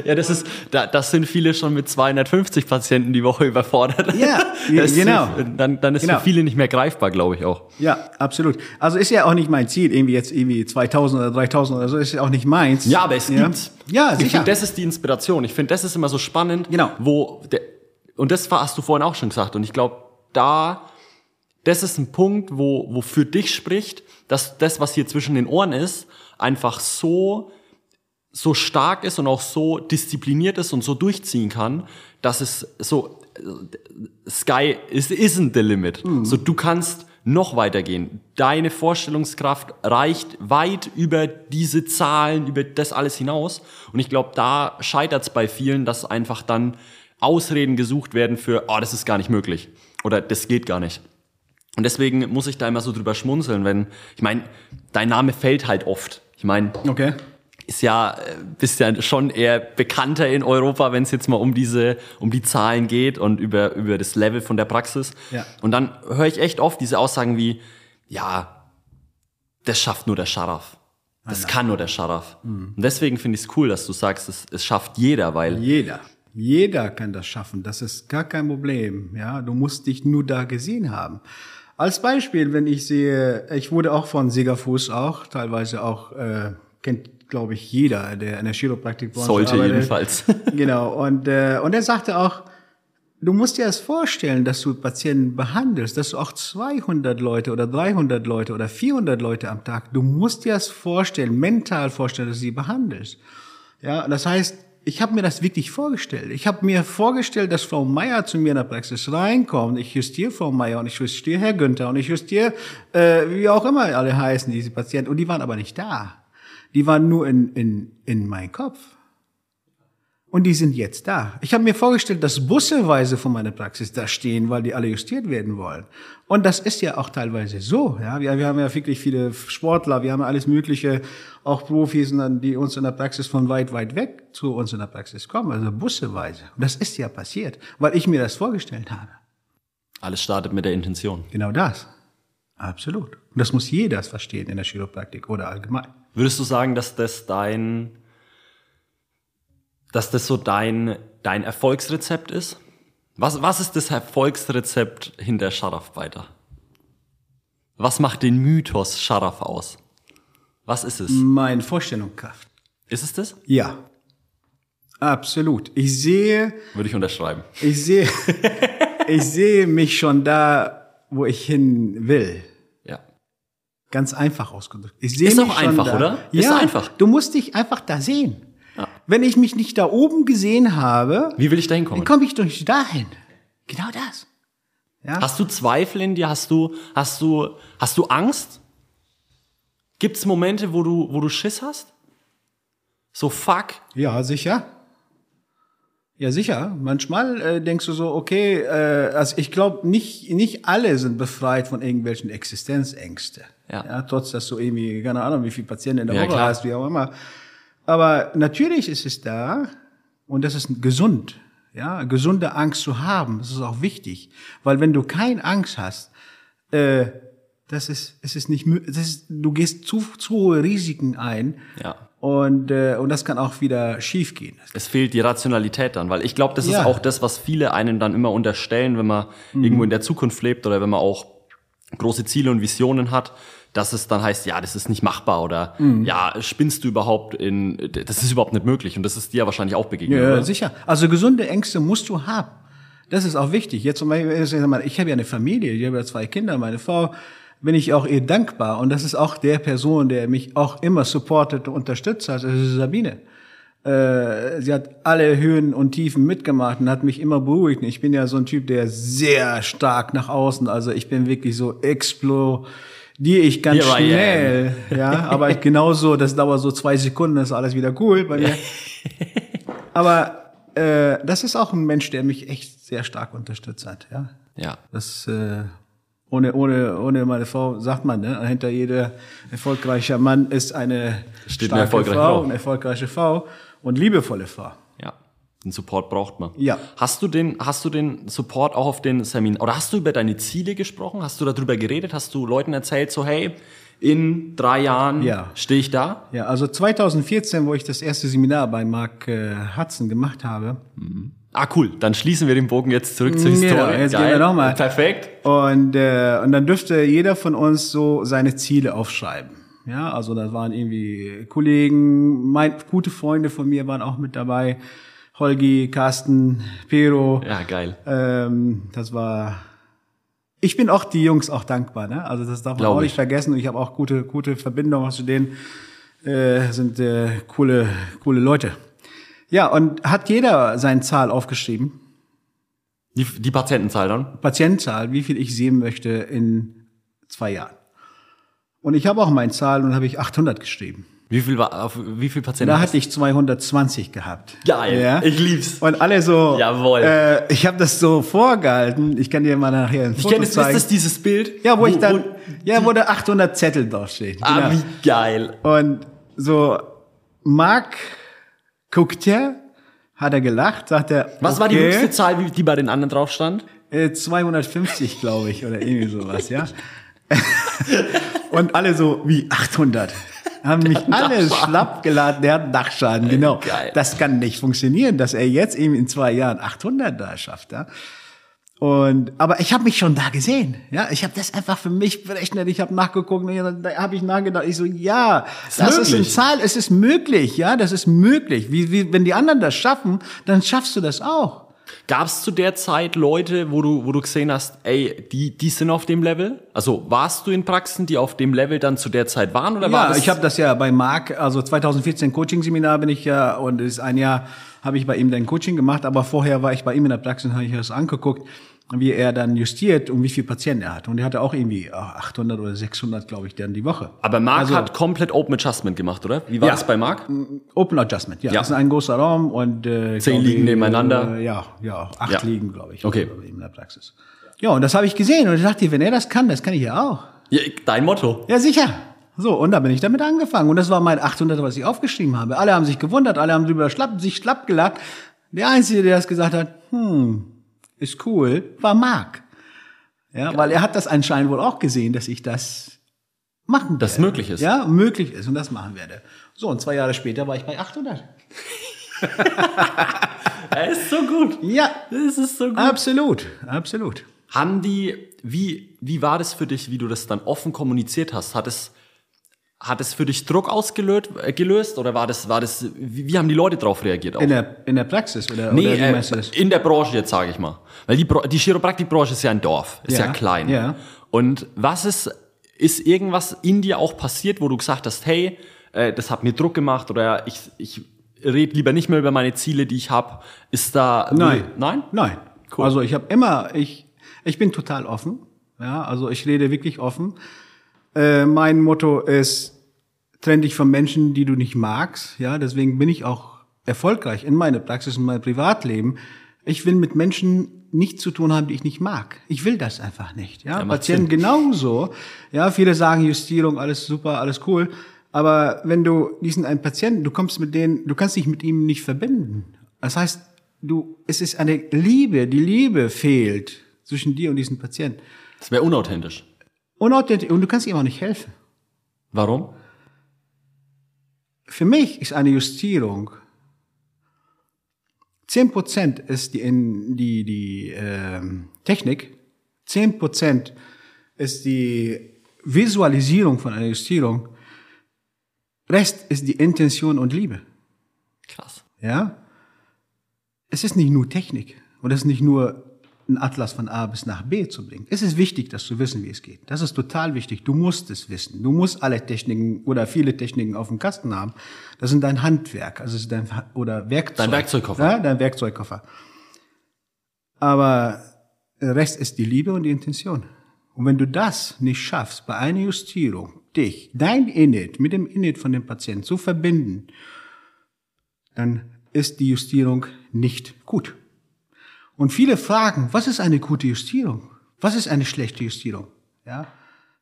S1: ja, das ist, da, das sind viele schon mit 250 Patienten die Woche überfordert.
S2: Ja, genau.
S1: dann, dann ist genau. für viele nicht mehr greifbar, glaube ich auch.
S2: Ja, absolut. Also ist ja auch nicht mein Ziel, irgendwie jetzt irgendwie 2000 oder 3000 oder so, ist ja auch nicht meins.
S1: Ja, aber es
S2: ja.
S1: gibt.
S2: Ja, sicher.
S1: Ich finde, das ist die Inspiration. Ich finde, das ist immer so spannend.
S2: Genau.
S1: Wo der, und das hast du vorhin auch schon gesagt. Und ich glaube, da, das ist ein Punkt, wo, wo für dich spricht, dass das, was hier zwischen den Ohren ist, einfach so so stark ist und auch so diszipliniert ist und so durchziehen kann, dass es so Sky is, isn't the limit. Mhm. So du kannst noch weitergehen. Deine Vorstellungskraft reicht weit über diese Zahlen, über das alles hinaus. Und ich glaube, da scheitert es bei vielen, dass einfach dann Ausreden gesucht werden für, oh, das ist gar nicht möglich oder das geht gar nicht. Und deswegen muss ich da immer so drüber schmunzeln, wenn, ich meine, dein Name fällt halt oft. Ich meine,
S2: okay
S1: ist ja, äh, bist ja schon eher bekannter in Europa, wenn es jetzt mal um diese, um die Zahlen geht und über, über das Level von der Praxis.
S2: Ja.
S1: Und dann höre ich echt oft diese Aussagen wie, ja, das schafft nur der Scharaf. Das kann nur der Scharaf. Und deswegen finde ich es cool, dass du sagst, es, es schafft jeder, weil
S2: Jeder. Jeder kann das schaffen. Das ist gar kein Problem. Ja, du musst dich nur da gesehen haben. Als Beispiel, wenn ich sehe, ich wurde auch von Siegerfuß auch, teilweise auch, äh, kennt, glaube ich, jeder, der in der Chiropraktikbranche
S1: sollte
S2: arbeitet.
S1: jedenfalls.
S2: Genau. Und, äh, und er sagte auch, du musst dir das vorstellen, dass du Patienten behandelst, dass du auch 200 Leute oder 300 Leute oder 400 Leute am Tag, du musst dir das vorstellen, mental vorstellen, dass du sie behandelst. Ja, das heißt, ich habe mir das wirklich vorgestellt. Ich habe mir vorgestellt, dass Frau Meier zu mir in der Praxis reinkommt. Ich justiere Frau Meier und ich justiere Herr Günther und ich justiere, äh, wie auch immer alle heißen, diese Patienten. Und die waren aber nicht da. Die waren nur in, in, in meinem Kopf. Und die sind jetzt da. Ich habe mir vorgestellt, dass busseweise von meiner Praxis da stehen, weil die alle justiert werden wollen. Und das ist ja auch teilweise so. Ja, wir, wir haben ja wirklich viele Sportler, wir haben alles Mögliche, auch Profis, die uns in der Praxis von weit, weit weg zu uns in der Praxis kommen, also busseweise. Und das ist ja passiert, weil ich mir das vorgestellt habe.
S1: Alles startet mit der Intention.
S2: Genau das. Absolut. Und das muss jeder verstehen in der Chiropraktik oder allgemein.
S1: Würdest du sagen, dass das dein, dass das so dein, dein Erfolgsrezept ist? Was, was ist das Erfolgsrezept hinter Scharaf weiter? Was macht den Mythos Scharaf aus? Was ist es?
S2: Meine Vorstellungskraft.
S1: Ist es das?
S2: Ja. Absolut. Ich sehe,
S1: Würde ich unterschreiben.
S2: ich sehe, ich sehe mich schon da, wo ich hin will. Ganz einfach ausgedrückt. Ich sehe
S1: Ist
S2: mich
S1: auch einfach,
S2: da.
S1: oder? Ist
S2: ja,
S1: einfach.
S2: Du musst dich einfach da sehen.
S1: Ja.
S2: Wenn ich mich nicht da oben gesehen habe,
S1: Wie will ich da hinkommen?
S2: komme ich doch nicht dahin. Genau das. Ja.
S1: Hast du Zweifel in dir? Hast du, hast du, hast du Angst? Gibt es Momente, wo du, wo du Schiss hast? So fuck.
S2: Ja, sicher. Ja, sicher. Manchmal äh, denkst du so, okay, äh, also ich glaube, nicht, nicht alle sind befreit von irgendwelchen Existenzängste.
S1: Ja.
S2: trotz dass du irgendwie, keine Ahnung, wie viele Patienten in der
S1: Ja,
S2: Woche
S1: klar.
S2: hast, wie auch immer. Aber natürlich ist es da und das ist gesund. Ja, gesunde Angst zu haben, das ist auch wichtig. Weil wenn du keine Angst hast, äh, das ist, es ist nicht, das ist, du gehst zu, zu hohe Risiken ein.
S1: Ja.
S2: Und, äh, und das kann auch wieder schief gehen.
S1: Es fehlt die Rationalität dann, weil ich glaube, das ist
S2: Ja. Mhm.
S1: auch das, was viele einem dann immer unterstellen, wenn man irgendwo in der Zukunft lebt oder wenn man auch große Ziele und Visionen hat, dass es dann heißt, ja, das ist nicht machbar oder
S2: Mhm.
S1: ja, spinnst du überhaupt in, das ist überhaupt nicht möglich und das ist dir wahrscheinlich auch begegnet,
S2: Ja,
S1: oder?
S2: sicher. Also gesunde Ängste musst du haben. Das ist auch wichtig. Jetzt zum Beispiel, ich habe ja eine Familie, ich habe ja zwei Kinder, meine Frau, bin ich auch ihr dankbar. Und das ist auch der Person, der mich auch immer supportet und unterstützt hat, das ist Sabine. Äh, sie hat alle Höhen und Tiefen mitgemacht und hat mich immer beruhigt. Ich bin ja so ein Typ, der sehr stark nach außen, also ich bin wirklich so explodiere ich ganz
S1: Here
S2: schnell. Ja, aber ich genauso, das dauert so zwei Sekunden, ist alles wieder cool bei mir. Aber äh, das ist auch ein Mensch, der mich echt sehr stark unterstützt hat. Ja,
S1: Ja.
S2: das äh, ohne ohne ohne meine Frau sagt man, ne, hinter jeder erfolgreicher Mann ist eine
S1: Steht eine
S2: starke
S1: erfolgreiche
S2: Frau,
S1: Frau.
S2: eine erfolgreiche Frau und liebevolle Frau.
S1: Den Support braucht man.
S2: Ja.
S1: Hast du den, hast du den Support auch auf den Seminaren, oder hast du über deine Ziele gesprochen? Hast du darüber geredet? Hast du Leuten erzählt, so, hey, in drei Jahren
S2: Ja.
S1: stehe ich da?
S2: Ja, also 2014, wo ich das erste Seminar bei Mark äh, Hudson gemacht habe,
S1: Ah, cool. Dann schließen wir den Bogen jetzt zurück zur
S2: Ja,
S1: Historie.
S2: jetzt gehen wir noch mal.
S1: Perfekt.
S2: Und, äh, und dann dürfte jeder von uns so seine Ziele aufschreiben. Ja, also das waren irgendwie Kollegen, mein, gute Freunde von mir waren auch mit dabei. Holgi, Carsten, Pero.
S1: Ja, geil.
S2: Ähm, das war. Ich bin auch die Jungs auch dankbar, ne? Also das darf man
S1: Glaub
S2: auch
S1: ich.
S2: nicht vergessen. Und ich habe auch gute, gute Verbindungen zu denen. Äh, sind äh, coole, coole Leute. Ja, und hat jeder seine Zahl aufgeschrieben?
S1: Die, die Patientenzahl dann?
S2: Patientenzahl, wie viel ich sehen möchte in zwei Jahren. Und ich habe auch meine Zahl und habe ich 800 geschrieben.
S1: Wie viel, war, auf, wie viel Patienten?
S2: Da hatte ich 220 gehabt.
S1: Geil.
S2: Ja.
S1: Ich lieb's.
S2: Und alle so.
S1: Jawohl.
S2: Äh, ich habe das so vorgehalten. Ich kann dir mal nachher ein
S1: Ich
S2: Foto
S1: kenne das, ist das dieses Bild?
S2: ja, wo, ich dann, ja, wo da 800 Zettel draufstehen.
S1: Ah,
S2: Genau.
S1: wie geil.
S2: Und so, Marc guckt ja, hat er gelacht, sagt er.
S1: Was war die
S2: okay,
S1: höchste Zahl, die bei den anderen drauf stand?
S2: Äh, 250, glaube ich, oder irgendwie sowas, ja. Und alle so, wie 800. haben mich alle schlapp geladen. Der hat Dachschaden, genau.
S1: Geil.
S2: Das kann nicht funktionieren, dass er jetzt eben in zwei Jahren 800 da schafft. Ja? Und aber ich habe mich schon da gesehen, ja. Ich habe das einfach für mich berechnet. Ich habe nachgeguckt, und da habe ich nachgedacht. Ich so, ja,
S1: Ist
S2: das ist eine
S1: möglich.
S2: Zahl. Es ist möglich, ja, das ist möglich. Wie, wie, wenn die anderen das schaffen, dann schaffst du das auch.
S1: Gab es zu der Zeit Leute, wo du, wo du gesehen hast, ey, die, die sind auf dem Level? Also warst du in Praxen, die auf dem Level dann zu der Zeit waren? Oder war
S2: Ja,
S1: das
S2: ich habe das ja bei Marc, also 2014 Coaching-Seminar bin ich ja und es ist ein Jahr habe ich bei ihm dann Coaching gemacht, aber vorher war ich bei ihm in der Praxis und habe ich das angeguckt, wie er dann justiert und wie viele Patienten er hat. Und er hatte auch irgendwie ah, 800 oder 600, glaube ich, dann die Woche.
S1: Aber Marc
S2: Also-
S1: hat komplett Open Adjustment gemacht, oder? Wie war
S2: Ja.
S1: das bei Marc?
S2: Open Adjustment, ja.
S1: Ja.
S2: Das ist ein großer Raum und äh,
S1: Zehn liegen
S2: ich,
S1: nebeneinander.
S2: Äh, ja, ja, acht
S1: Ja.
S2: liegen, glaube ich.
S1: Okay.
S2: in der Praxis. Ja, und das habe ich gesehen und ich dachte, wenn er das kann, das kann ich ja auch.
S1: Ja, dein Motto.
S2: Ja, sicher. So, und da bin ich damit angefangen. Und das war mein 800, was ich aufgeschrieben habe. Alle haben sich gewundert, alle haben drüber schlapp, sich schlapp gelacht. Der Einzige, der das gesagt hat, hm, ist cool, war Marc. Ja, weil er hat das anscheinend wohl auch gesehen, dass ich das machen
S1: es
S2: werde.
S1: möglich ist.
S2: Ja, möglich ist und das machen werde. So, und zwei Jahre später war ich bei 800.
S1: Er ist so gut.
S2: Ja,
S1: Das ist so gut.
S2: absolut, absolut.
S1: Haben die, wie, wie war das für dich, wie du das dann offen kommuniziert hast? Hat es, hat es für dich Druck ausgelöst äh, gelöst oder war das, war das, wie, wie haben die Leute darauf reagiert? Auch?
S2: In der, in der Praxis oder,
S1: Nee,
S2: oder
S1: äh, in der Branche jetzt sage ich mal. Weil die, die Chiropraktikbranche ist ja ein Dorf, ist ja,
S2: Ja,
S1: klein.
S2: ja.
S1: Und was ist, ist irgendwas in dir auch passiert, wo du gesagt hast, hey, äh, das hat mir Druck gemacht oder ich, ich rede lieber nicht mehr über meine Ziele, die ich habe. Ist da...
S2: Nein.
S1: Nein?
S2: Nein.
S1: Cool.
S2: Also ich habe immer, ich, ich bin total offen. Ja, also ich rede wirklich offen. Äh, mein Motto ist, trenn dich von Menschen, die du nicht magst. Ja, deswegen bin ich auch erfolgreich in meiner Praxis und meinem Privatleben. Ich will mit Menschen nichts zu tun haben, die ich nicht mag. Ich will das einfach nicht. Ja,
S1: Ja,
S2: Patienten
S1: Sinn.
S2: genauso. Ja, viele sagen Justierung, alles super, alles cool. Aber wenn du diesen einen Patienten, du kommst mit denen, du kannst dich mit ihm nicht verbinden. Das heißt, du, es ist eine Liebe, die Liebe fehlt zwischen dir und diesem Patienten.
S1: Das wäre unauthentisch.
S2: Unauthentisch, und du kannst ihm auch nicht helfen.
S1: Warum?
S2: Für mich ist eine Justierung 10% ist die, die, die ähm, Technik, 10% ist die Visualisierung von einer Justierung, Rest ist die Intention und Liebe.
S1: Krass.
S2: Ja? Es ist nicht nur Technik und es ist nicht nur ein Atlas von A bis nach B zu bringen. Es ist wichtig, dass du wissen, wie es geht. Das ist total wichtig. Du musst es wissen. Du musst alle Techniken oder viele Techniken auf dem Kasten haben. Das sind dein Handwerk, also ist dein oder Werkzeug.
S1: Dein Werkzeugkoffer.
S2: Ja, dein Werkzeugkoffer. Aber der Rest ist die Liebe und die Intention. Und wenn du das nicht schaffst, bei einer Justierung dich, dein Init mit dem Init von dem Patienten zu verbinden, dann ist die Justierung nicht gut. Und viele fragen, was ist eine gute Justierung? Was ist eine schlechte Justierung? Ja?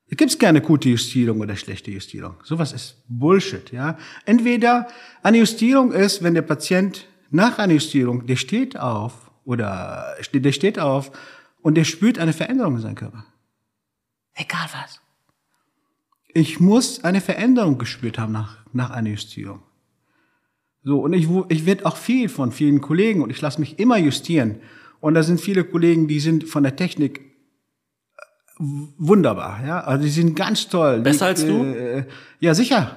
S2: Es gibt keine gute Justierung oder schlechte Justierung. Sowas ist Bullshit, ja? Entweder eine Justierung ist, wenn der Patient nach einer Justierung, der steht auf oder der steht auf und der spürt eine Veränderung in seinem Körper. Egal was. Ich muss eine Veränderung gespürt haben nach, nach einer Justierung. So, und ich, ich werde auch viel von vielen Kollegen und ich lasse mich immer justieren. Und da sind viele Kollegen, die sind von der Technik äh, wunderbar, ja. Also die sind ganz toll.
S1: Besser
S2: die,
S1: als du?
S2: Äh, ja, sicher.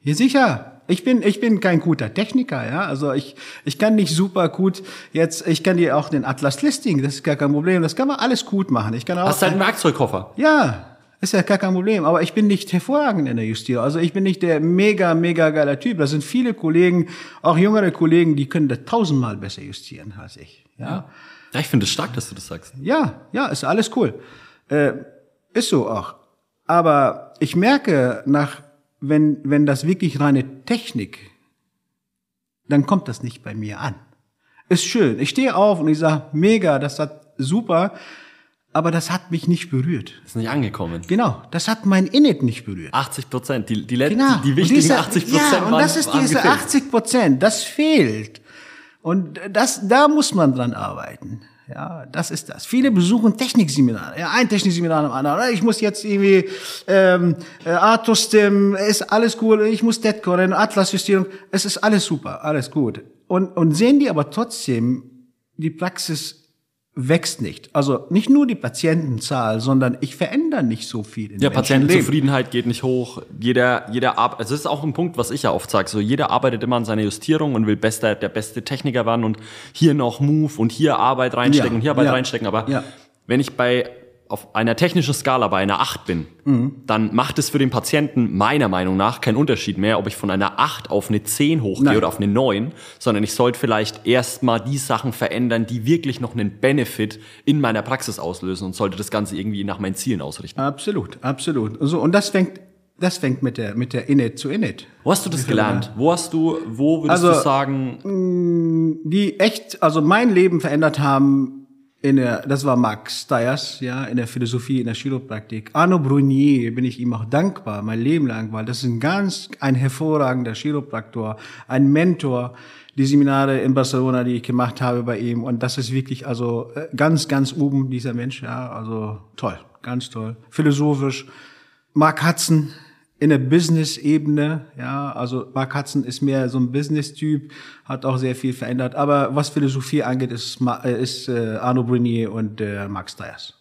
S2: Ja, sicher. Ich bin, ich bin kein guter Techniker, ja. Also ich, ich kann nicht super gut jetzt, ich kann dir auch den Atlas Listing, das ist gar kein Problem. Das kann man alles gut machen. Ich kann auch.
S1: Hast du einen Werkzeugkoffer?
S2: Ja, ist ja gar kein Problem. Aber ich bin nicht hervorragend in der Justierung. Also ich bin nicht der mega, mega geiler Typ. Da sind viele Kollegen, auch jüngere Kollegen, die können das tausendmal besser justieren als ich. Ja,
S1: Ja, ich finde es stark, dass du das sagst.
S2: ja, ja ist alles cool. Äh, ist so auch. Aber ich merke nach, wenn, wenn das wirklich reine Technik, dann kommt das nicht bei mir an. Ist schön. Ich stehe auf und ich sage, mega, das hat super, aber das hat mich nicht berührt.
S1: Ist nicht angekommen.
S2: Genau, das hat mein Init nicht berührt.
S1: 80 Prozent. Die, die, letzten,
S2: Genau.
S1: die wichtigen
S2: diese-
S1: 80 Prozent
S2: Ja, und
S1: waren,
S2: das ist diese
S1: gefehlt.
S2: 80 Prozent, das fehlt. Und das, da muss man dran arbeiten. Ja, das ist das. Viele besuchen Technikseminare. Ja, ein Technikseminar am anderen. Ich muss jetzt irgendwie ähm, äh, Artustim, ist alles cool. Ich muss Detcoren, Atlas-Justierung. Es ist alles super, alles gut. Und, und sehen die aber trotzdem, die Praxis wächst nicht. Also nicht nur die Patientenzahl, sondern ich verändere nicht so viel. In
S1: ja, Patientenzufriedenheit geht nicht hoch. Jeder, jeder arbeitet, also das ist auch ein Punkt, was ich ja oft sage. So, jeder arbeitet immer an seiner Justierung und will bester, der beste Techniker werden und hier noch Move und hier Arbeit reinstecken ja, und hier Arbeit ja, reinstecken. Aber ja. wenn ich bei auf einer technischen Skala bei einer 8 bin, mhm. dann macht es für den Patienten meiner Meinung nach keinen Unterschied mehr, ob ich von einer 8 auf eine 10 hochgehe Nein. oder auf eine 9, sondern ich sollte vielleicht erstmal die Sachen verändern, die wirklich noch einen Benefit in meiner Praxis auslösen und sollte das Ganze irgendwie nach meinen Zielen ausrichten.
S2: Absolut, absolut. So, und das fängt das fängt mit der mit der Init zu Init.
S1: Wo hast du das gelernt? Wo hast du wo würdest also, du sagen,
S2: die echt also mein Leben verändert haben in der, das war Max Steyers, ja, in der Philosophie, in der Chiropraktik. Arno Brunier bin ich ihm auch dankbar, mein Leben lang, weil das ist ein ganz, ein hervorragender Chiropraktor, ein Mentor, die Seminare in Barcelona, die ich gemacht habe bei ihm. Und das ist wirklich also äh, ganz, ganz oben, dieser Mensch, ja, also toll, ganz toll. Philosophisch. Mark Hudson, in der Business-Ebene, ja, also Mark Hudson ist mehr so ein Business-Typ, hat auch sehr viel verändert. Aber was Philosophie angeht, ist, äh, ist äh, Arno Brunier und äh, Max Stiers.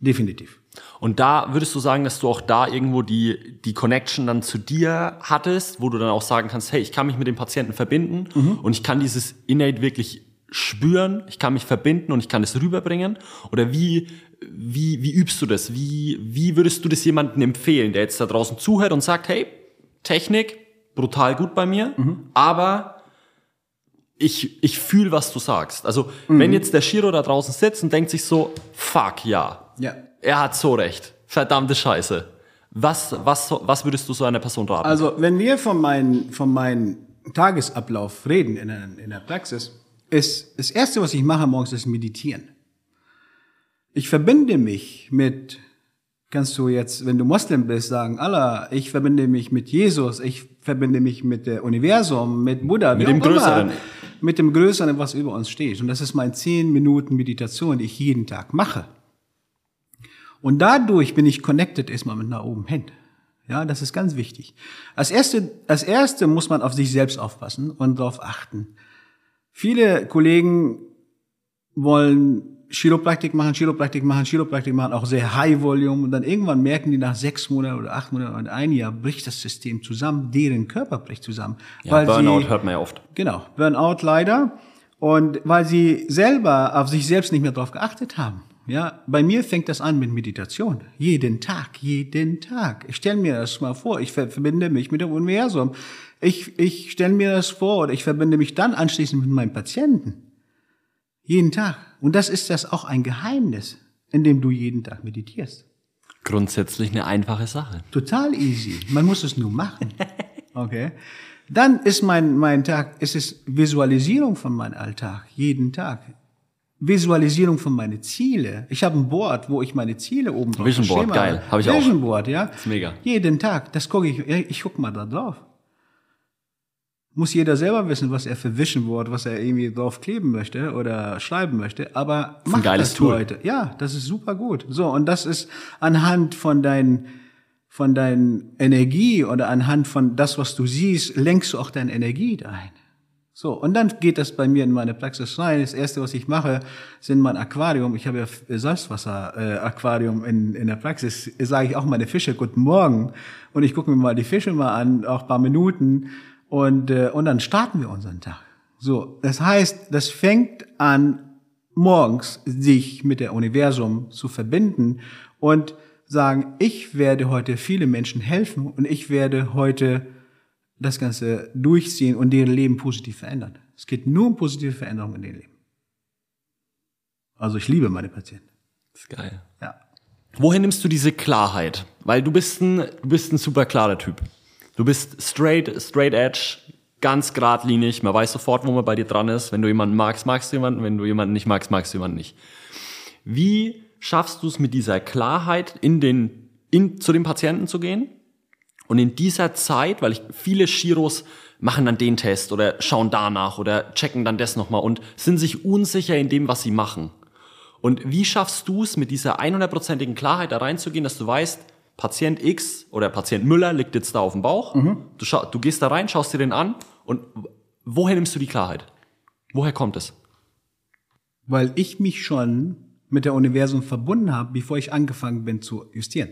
S2: Definitiv.
S1: Und da würdest du sagen, dass du auch da irgendwo die, die Connection dann zu dir hattest, wo du dann auch sagen kannst, hey, ich kann mich mit dem Patienten verbinden mhm. und ich kann dieses Innate wirklich spüren, ich kann mich verbinden und ich kann es rüberbringen? Oder wie, wie, wie übst du das? Wie, wie würdest du das jemandem empfehlen, der jetzt da draußen zuhört und sagt, hey, Technik, brutal gut bei mir, mhm. aber ich, ich fühle, was du sagst. Also, mhm. wenn jetzt der Shiro da draußen sitzt und denkt sich so, fuck, ja, ja. er hat so recht, verdammte Scheiße. Was, was, was würdest du so einer Person raten?
S2: Also, wenn wir von meinem von meinem Tagesablauf reden in der, in der Praxis, ist das erste, was ich mache morgens, ist meditieren. Ich verbinde mich mit, kannst du jetzt, wenn du Moslem bist, sagen, Allah, ich verbinde mich mit Jesus, ich verbinde mich mit dem Universum, mit Buddha,
S1: mit dem Größeren.
S2: Immer, mit dem Größeren, was über uns steht. Und das ist mein zehn Minuten Meditation, die ich jeden Tag mache. Und dadurch bin ich connected erstmal mit nach oben hin. Ja, das ist ganz wichtig. Als erste, als erste muss man auf sich selbst aufpassen und darauf achten. Viele Kollegen wollen Chiropraktik machen, Chiropraktik machen, Chiropraktik machen, auch sehr High Volume. Und dann irgendwann merken die nach sechs Monaten oder acht Monaten oder ein Jahr bricht das System zusammen, deren Körper bricht zusammen.
S1: Ja, Burnout sie, hört man ja oft.
S2: Genau, Burnout leider. Und weil sie selber auf sich selbst nicht mehr drauf geachtet haben. Ja, bei mir fängt das an mit Meditation. Jeden Tag, jeden Tag. Ich stelle mir das mal vor. Ich verbinde mich mit dem Universum. Ich, ich stelle mir das vor oder ich verbinde mich dann anschließend mit meinem Patienten. Jeden Tag. Und das ist das auch ein Geheimnis, in dem du jeden Tag meditierst.
S1: Grundsätzlich eine einfache Sache.
S2: Total easy. Man muss es nur machen. Okay. Dann ist mein, mein Tag, es ist Visualisierung von meinem Alltag. Jeden Tag. Visualisierung von meinen Ziele. Ich habe ein Board, wo ich meine Ziele oben
S1: drauf Vision Board, geil. Habe ich
S2: Vision auch. Vision Board, ja.
S1: Das ist mega.
S2: Jeden Tag. Das gucke ich, ich guck mal da drauf muss jeder selber wissen, was er für Vision Board, was er irgendwie drauf kleben möchte oder schreiben möchte. Aber das macht das Tool. Leute. Ja, das ist super gut. So und das ist anhand von deinen von deinen Energie oder anhand von das, was du siehst, lenkst du auch deine Energie dahin. So, und dann geht das bei mir in meine Praxis rein. Das erste, was ich mache, sind mein Aquarium. Ich habe ja Salzwasser-Aquarium in, in der Praxis. Sage ich auch meine Fische, guten Morgen. Und ich gucke mir mal die Fische mal an, auch paar Minuten. Und, äh, und dann starten wir unseren Tag. So, das heißt, das fängt an, morgens sich mit der Universum zu verbinden und sagen, ich werde heute viele Menschen helfen und ich werde heute das Ganze durchziehen und deren Leben positiv verändern. Es geht nur um positive Veränderungen in deren Leben. Also ich liebe meine Patienten.
S1: Das ist geil.
S2: Ja.
S1: Woher nimmst du diese Klarheit? Weil du bist ein, du bist ein super klarer Typ. Du bist straight, straight edge, ganz geradlinig. Man weiß sofort, wo man bei dir dran ist. Wenn du jemanden magst, magst du jemanden. Wenn du jemanden nicht magst, magst du jemanden nicht. Wie schaffst du es mit dieser Klarheit in den, in, zu dem Patienten zu gehen? Und in dieser Zeit, weil ich viele Chiros machen dann den Test oder schauen danach oder checken dann das nochmal und sind sich unsicher in dem, was sie machen. Und wie schaffst du es, mit dieser 100%igen Klarheit da reinzugehen, dass du weißt, Patient X oder Patient Müller liegt jetzt da auf dem Bauch, du, schau, du gehst da rein, schaust dir den an und woher nimmst du die Klarheit? Woher kommt es?
S2: Weil ich mich schon mit der Universum verbunden habe, bevor ich angefangen bin zu justieren.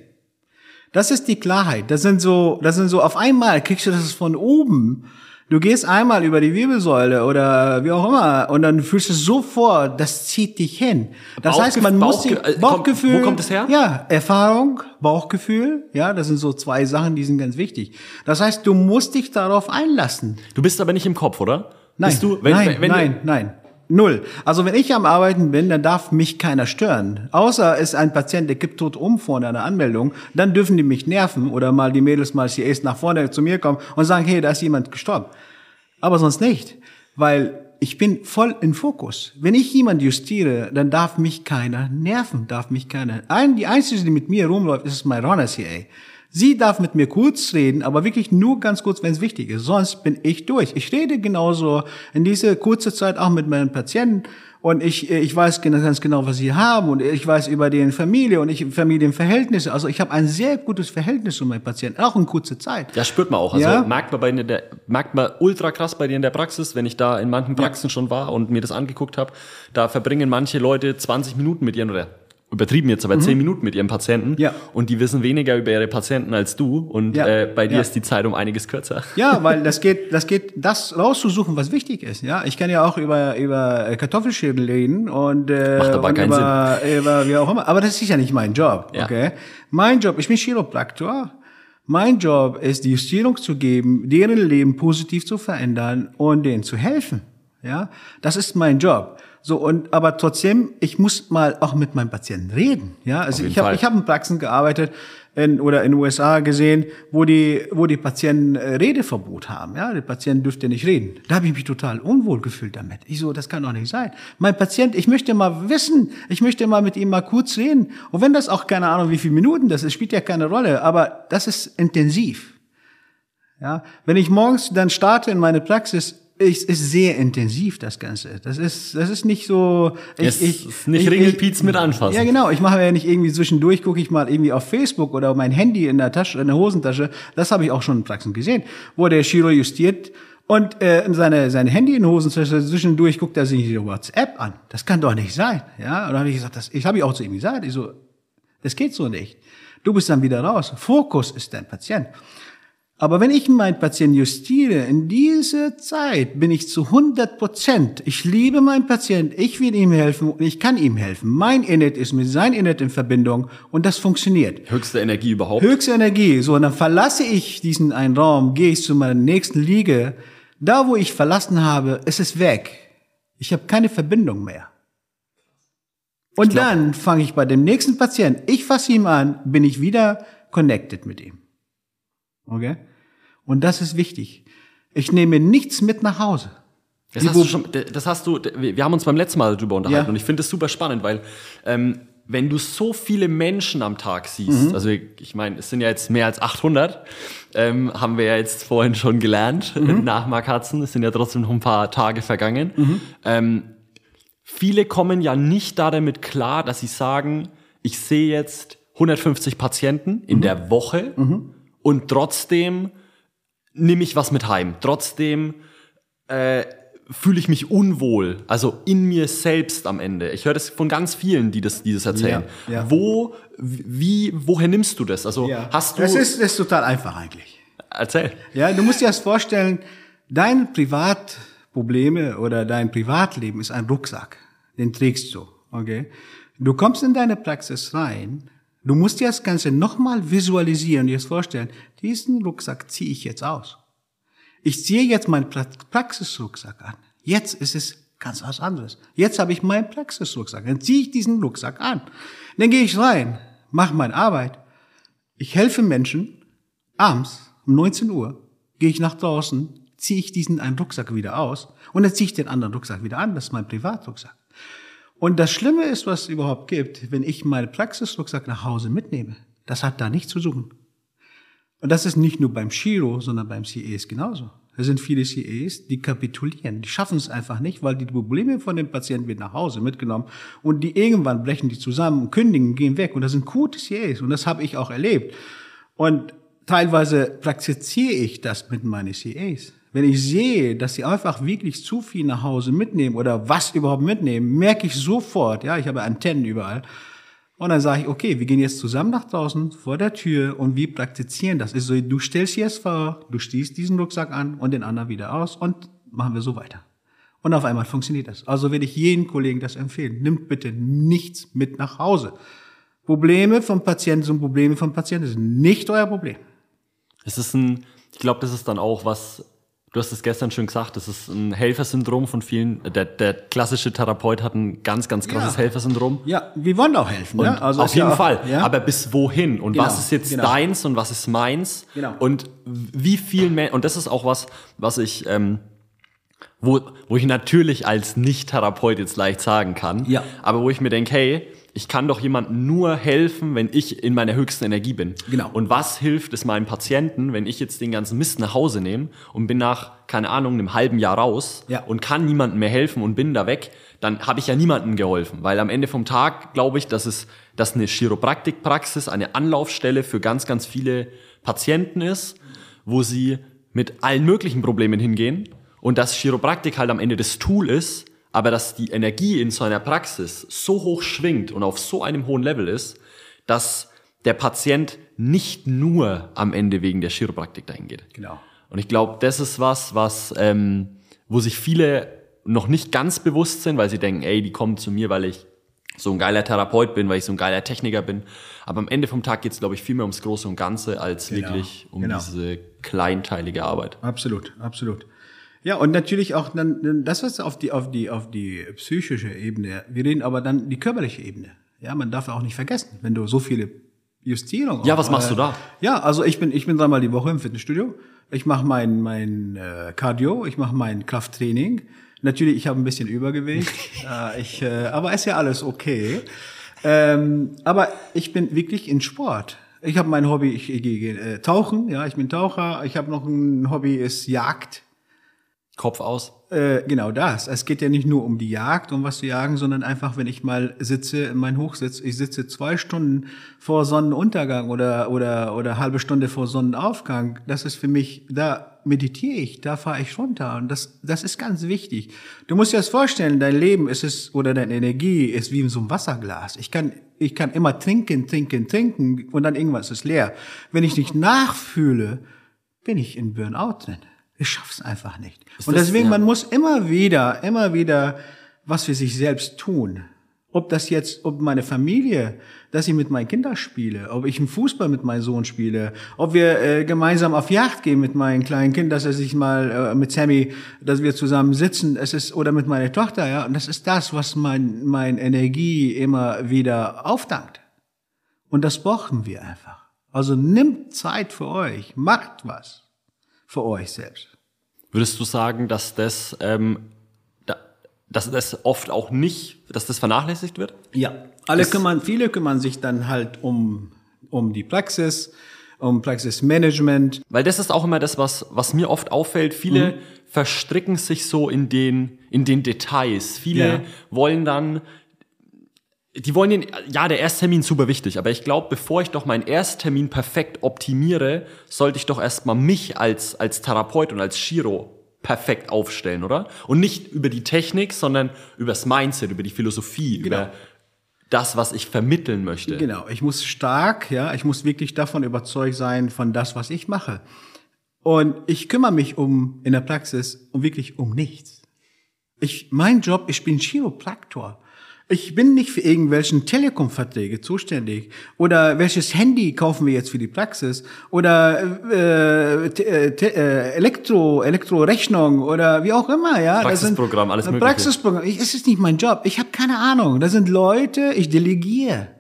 S2: Das ist die Klarheit. Das sind so, das sind so auf einmal kriegst du das von oben. Du gehst einmal über die Wirbelsäule oder wie auch immer und dann fühlst du sofort, das zieht dich hin. Das
S1: Bauchgef-
S2: heißt, man muss
S1: Bauchge-
S2: sich,
S1: äh, kommt-
S2: Bauchgefühl.
S1: wo kommt es her?
S2: Ja, Erfahrung, Bauchgefühl. Ja, das sind so zwei Sachen, die sind ganz wichtig. Das heißt, du musst dich darauf einlassen.
S1: Du bist aber nicht im Kopf, oder?
S2: Nein,
S1: Bist du, wenn,
S2: nein,
S1: wenn, wenn
S2: nein, nein. Null. Also wenn ich am Arbeiten bin, dann darf mich keiner stören. Außer ist ein Patient, der kippt tot um vor einer Anmeldung, dann dürfen die mich nerven oder mal die Mädels mal CAs nach vorne zu mir kommen und sagen, hey, da ist jemand gestorben. Aber sonst nicht, weil ich bin voll in Fokus. Wenn ich jemand justiere, dann darf mich keiner nerven, darf mich keiner. Ein, die einzige, die mit mir rumläuft, ist mein Runner CA. Sie darf mit mir kurz reden, aber wirklich nur ganz kurz, wenn es wichtig ist. Sonst bin ich durch. Ich rede genauso in dieser kurze Zeit auch mit meinen Patienten und ich, ich weiß ganz genau, was sie haben und ich weiß über deren Familie und ich Familienverhältnisse. Also ich habe ein sehr gutes Verhältnis zu meinen Patienten, auch in kurzer Zeit.
S1: Ja, spürt man auch. Also
S2: Ja.
S1: merkt man bei der, merkt man ultra krass bei dir in der Praxis, wenn ich da in manchen Praxen schon war und mir das angeguckt habe, da verbringen manche Leute 20 Minuten mit ihren oder übertrieben jetzt, aber 10 Minuten mit ihrem Patienten
S2: Mhm. Ja.
S1: und die wissen weniger über ihre Patienten als du und
S2: Ja.
S1: äh, bei dir
S2: Ja.
S1: ist die Zeit um einiges kürzer.
S2: Ja, weil das geht, das geht, das rauszusuchen, was wichtig ist. Ja, ich kann ja auch über über Kartoffelschädel reden und äh,
S1: Macht aber
S2: und
S1: keinen
S2: über, über wie auch immer. Aber das ist ja nicht mein Job.
S1: Ja.
S2: Okay, mein Job. Ich bin Chiropraktor. Mein Job ist, die Justierung zu geben, deren Leben positiv zu verändern und denen zu helfen. Ja, das ist mein Job. So und aber trotzdem, ich muss mal auch mit meinem Patienten reden. Ja, also ich habe ich habe in Praxen gearbeitet in, oder in den USA gesehen, wo die wo die Patienten äh, Redeverbot haben. Ja, der Patient dürfte nicht reden. Da habe ich mich total unwohl gefühlt damit. Ich so, das kann doch nicht sein. Mein Patient, ich möchte mal wissen, ich möchte mal mit ihm mal kurz reden. Und wenn das auch keine Ahnung, wie viele Minuten das ist, spielt ja keine Rolle. Aber das ist intensiv. Ja, wenn ich morgens dann starte in meine Praxis, ist, ist sehr intensiv das Ganze. Das ist, das ist nicht so. Ich,
S1: Es ist nicht Ringelpiez mit anfassen.
S2: Ja, genau. Ich mache ja nicht irgendwie zwischendurch, gucke ich mal irgendwie auf Facebook oder mein Handy in der Tasche, in der Hosentasche. Das habe ich auch schon in Praxen gesehen, wo der Chiro justiert und äh, seine sein Handy in der Hosentasche zwischendurch guckt er sich die WhatsApp an. Das kann doch nicht sein. Ja, und dann habe ich gesagt, das, ich habe ich auch zu ihm gesagt. Ich so, das geht so nicht. Du bist dann wieder raus. Fokus ist dein Patient. Aber wenn ich meinen Patienten justiere, in dieser Zeit bin ich zu 100 Prozent. Ich liebe meinen Patienten, ich will ihm helfen und ich kann ihm helfen. Mein Init ist mit sein Init in Verbindung und das funktioniert.
S1: Höchste Energie überhaupt.
S2: Höchste Energie. So, und dann verlasse ich diesen einen Raum, gehe ich zu meiner nächsten Liege. Da, wo ich verlassen habe, ist es weg. Ich habe keine Verbindung mehr. Und
S1: glaub-
S2: dann fange ich bei dem nächsten Patienten, ich fasse ihn an, bin ich wieder connected mit ihm. Okay? Und das ist wichtig. Ich nehme nichts mit nach Hause.
S1: Das hast du schon, das hast du, wir haben uns beim letzten Mal darüber unterhalten
S2: Ja.
S1: und ich finde das super spannend, weil ähm, wenn du so viele Menschen am Tag siehst,
S2: Mhm.
S1: also ich meine, es sind ja jetzt mehr als 800, ähm, haben wir ja jetzt vorhin schon gelernt
S2: Mhm.
S1: nach Mark Hudson, es sind ja trotzdem noch ein paar Tage vergangen. Ähm, viele kommen ja nicht da damit klar, dass sie sagen, ich sehe jetzt 150 Patienten in der Woche und trotzdem nehme ich was mit heim. Trotzdem äh, fühle ich mich unwohl, also in mir selbst am Ende. Ich höre das von ganz vielen, die das, die das erzählen.
S2: Ja, ja.
S1: Wo, wie, woher nimmst du das? Also hast du,
S2: Das ist, das ist total einfach eigentlich.
S1: erzähl.
S2: Ja, du musst dir das vorstellen, deine Privatprobleme oder dein Privatleben ist ein Rucksack. Den trägst du, okay? Du kommst in deine Praxis rein, du musst dir das Ganze nochmal visualisieren, dir das vorstellen, diesen Rucksack ziehe ich jetzt aus. Ich ziehe jetzt meinen pra Praxisrucksack an. Jetzt ist es ganz was anderes. Jetzt habe ich meinen Praxisrucksack. Dann ziehe ich diesen Rucksack an. Dann gehe ich rein, mache meine Arbeit. Ich helfe Menschen. Abends um 19 Uhr gehe ich nach draußen, ziehe ich diesen einen Rucksack wieder aus und dann ziehe ich den anderen Rucksack wieder an. Das ist mein Privatrucksack. Und das Schlimme ist, was es überhaupt gibt, wenn ich meinen Praxisrucksack nach Hause mitnehme. Das hat da nichts zu suchen. Und das ist nicht nur beim Chiro, sondern beim CEs genauso. Da sind viele CAs, die kapitulieren. Die schaffen es einfach nicht, weil die Probleme von dem Patienten wird nach Hause mitgenommen und die irgendwann brechen die zusammen, kündigen, gehen weg. Und das sind gute CAs und das habe ich auch erlebt. Und teilweise praktiziere ich das mit meinen CAs. Wenn ich sehe, dass sie einfach wirklich zu viel nach Hause mitnehmen oder was überhaupt mitnehmen, merke ich sofort, ja, ich habe Antennen überall. Und dann sage ich, okay, wir gehen jetzt zusammen nach draußen vor der Tür und wir praktizieren das. Ist so, du stellst jetzt vor, du stehst diesen Rucksack an und den anderen wieder aus und machen wir so weiter. Und auf einmal funktioniert das. Also würde ich jeden Kollegen das empfehlen. Nimmt bitte nichts mit nach Hause. Probleme vom Patienten sind Probleme vom Patienten, das ist nicht euer Problem.
S1: Es ist ein, ich glaube, das ist dann auch was, Du hast es gestern schon gesagt, das ist ein Helfersyndrom von vielen. Der, der klassische Therapeut hat ein ganz, ganz krasses ja. Helfersyndrom.
S2: Ja, wir wollen auch helfen.
S1: Ja?
S2: Also
S1: auf jeden ja Fall. Ja? Aber bis wohin? Und genau, was ist jetzt genau. deins und was ist meins? Genau. Und wie viel mehr? Und das ist auch was, was ich, ähm, wo, wo ich natürlich als Nicht-Therapeut jetzt leicht sagen kann. Ja. Aber wo ich mir denke, hey, ich kann doch jemandem nur helfen, wenn ich in meiner höchsten Energie bin. Genau. Und was hilft es meinem Patienten, wenn ich jetzt den ganzen Mist nach Hause nehme und bin nach, keine Ahnung, einem halben Jahr raus ja. und kann niemandem mehr helfen und bin da weg, dann habe ich ja niemandem geholfen. Weil am Ende vom Tag glaube ich, dass es, dass eine Chiropraktikpraxis eine Anlaufstelle für ganz, ganz viele Patienten ist, wo sie mit allen möglichen Problemen hingehen und dass Chiropraktik halt am Ende das Tool ist, aber dass die Energie in so einer Praxis so hoch schwingt und auf so einem hohen Level ist, dass der Patient nicht nur am Ende wegen der Chiropraktik dahin geht. Genau. Und ich glaube, das ist was, was, ähm, wo sich viele noch nicht ganz bewusst sind, weil sie denken, ey, die kommen zu mir, weil ich so ein geiler Therapeut bin, weil ich so ein geiler Techniker bin. Aber am Ende vom Tag geht es, glaube ich, viel mehr ums Große und Ganze als genau. wirklich um genau. diese kleinteilige Arbeit.
S2: Absolut, absolut. Ja, und natürlich auch dann das, was auf die, auf die, auf die psychische Ebene, wir reden aber dann die körperliche Ebene. Ja, man darf auch nicht vergessen, wenn du so viele Justierungen.
S1: Ja, was machst äh, du da?
S2: Ja, also ich bin, ich bin dreimal die Woche im Fitnessstudio. Ich mache mein, mein äh, Cardio, ich mache mein Krafttraining. Natürlich, ich habe ein bisschen Übergewicht, äh, ich, äh, aber ist ja alles okay. Ähm, aber ich bin wirklich in Sport. Ich habe mein Hobby, ich, ich gehe äh, tauchen, ja, ich bin Taucher. Ich habe noch ein Hobby, ist Jagd.
S1: Kopf aus?
S2: Äh, genau das. Es geht ja nicht nur um die Jagd, um was zu jagen, sondern einfach, wenn ich mal sitze, in mein Hochsitz, ich sitze zwei Stunden vor Sonnenuntergang oder, oder, oder halbe Stunde vor Sonnenaufgang, das ist für mich, da meditiere ich, da fahre ich runter und das, das ist ganz wichtig. Du musst dir das vorstellen, dein Leben ist es, oder deine Energie ist wie in so einem Wasserglas. Ich kann, ich kann immer trinken, trinken, trinken und dann irgendwas ist leer. Wenn ich nicht nachfühle, bin ich in Burnout drin. Ich schaff's einfach nicht. Ist und deswegen, das, ja. man muss immer wieder, immer wieder was für sich selbst tun. Ob das jetzt, ob meine Familie, dass ich mit meinen Kindern spiele, ob ich im Fußball mit meinem Sohn spiele, ob wir äh, gemeinsam auf Yacht gehen mit meinen kleinen Kindern, dass er sich mal äh, mit Sammy, dass wir zusammen sitzen, es ist oder mit meiner Tochter, ja, und das ist das, was mein mein Energie immer wieder aufdankt. Und das brauchen wir einfach. Also nimmt Zeit für euch, macht was für euch selbst.
S1: Würdest du sagen, dass das, ähm, da, dass das oft auch nicht, dass das vernachlässigt wird?
S2: Ja, alle kümmern, viele kümmern sich dann halt um, um die Praxis, um Praxismanagement.
S1: Weil das ist auch immer das, was, was mir oft auffällt. Viele mhm. verstricken sich so in den, in den Details. Viele ja. wollen dann die wollen den, ja, der Ersttermin super wichtig, aber ich glaube, bevor ich doch meinen Ersttermin perfekt optimiere, sollte ich doch erstmal mich als, als Therapeut und als Shiro perfekt aufstellen, oder? Und nicht über die Technik, sondern über das Mindset, über die Philosophie, genau. über das, was ich vermitteln möchte.
S2: Genau, ich muss stark, ja, ich muss wirklich davon überzeugt sein, von das, was ich mache. Und ich kümmere mich um, in der Praxis, um wirklich um nichts. Ich, mein Job, ich bin Chiropraktor. Ich bin nicht für irgendwelchen Telekom-Verträge zuständig. Oder welches Handy kaufen wir jetzt für die Praxis? Oder äh, äh, äh, Elektro, Elektrorechnung oder wie auch immer, ja.
S1: Praxisprogramm, alles mögliche.
S2: Praxisprogramm. Ich, es ist nicht mein Job. Ich habe keine Ahnung. Da sind Leute, ich delegiere.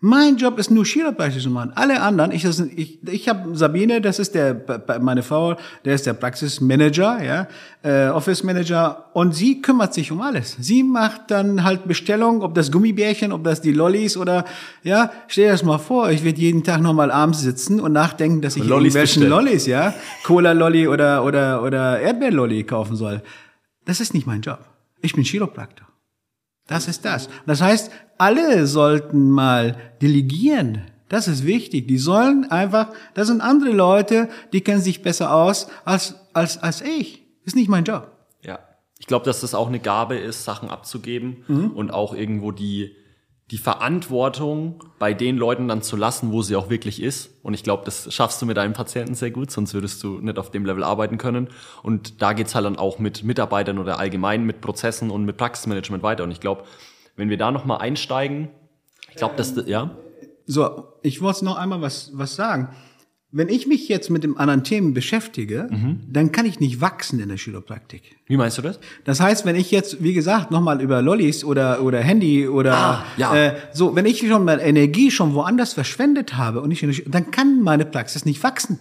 S2: Mein Job ist nur Chiropraktiker zu machen. Alle anderen, ich, das- ich, ich habe Sabine, das ist der, meine Frau, der ist der Praxismanager, ja, äh, Office Manager, und sie kümmert sich um alles. Sie macht dann halt Bestellung, ob das Gummibärchen, ob das die Lollis oder, ja, stell dir das mal vor, ich werde jeden Tag nochmal abends sitzen und nachdenken, dass ich
S1: Lollis
S2: irgendwelchen
S1: bestellen.
S2: Lollis, ja, Cola-Lolli oder, oder, oder Erdbeer-Lolli kaufen soll. Das ist nicht mein Job. Ich bin Chiropraktor. Das ist das. Das heißt, alle sollten mal delegieren. Das ist wichtig. Die sollen einfach, das sind andere Leute, die kennen sich besser aus als, als, als ich. Ist nicht mein Job.
S1: Ja. Ich glaube, dass das auch eine Gabe ist, Sachen abzugeben und auch irgendwo die, die Verantwortung bei den Leuten dann zu lassen, wo sie auch wirklich ist. Und ich glaube, das schaffst du mit deinen Patienten sehr gut, sonst würdest du nicht auf dem Level arbeiten können. Und da geht's halt dann auch mit Mitarbeitern oder allgemein mit Prozessen und mit Praxismanagement weiter. Und ich glaube, wenn wir da nochmal einsteigen, ich glaube, dass, ja,
S2: So, ich wollte noch einmal was, was sagen. Wenn ich mich jetzt mit dem anderen Themen beschäftige, dann kann ich nicht wachsen in der Chiropraktik.
S1: wie meinst du das?
S2: Das heißt, wenn ich jetzt, wie gesagt, nochmal über Lollis oder, oder Handy oder
S1: Ah, ja.
S2: äh, so, wenn ich schon mal Energie schon woanders verschwendet habe und ich, dann kann meine Praxis nicht wachsen.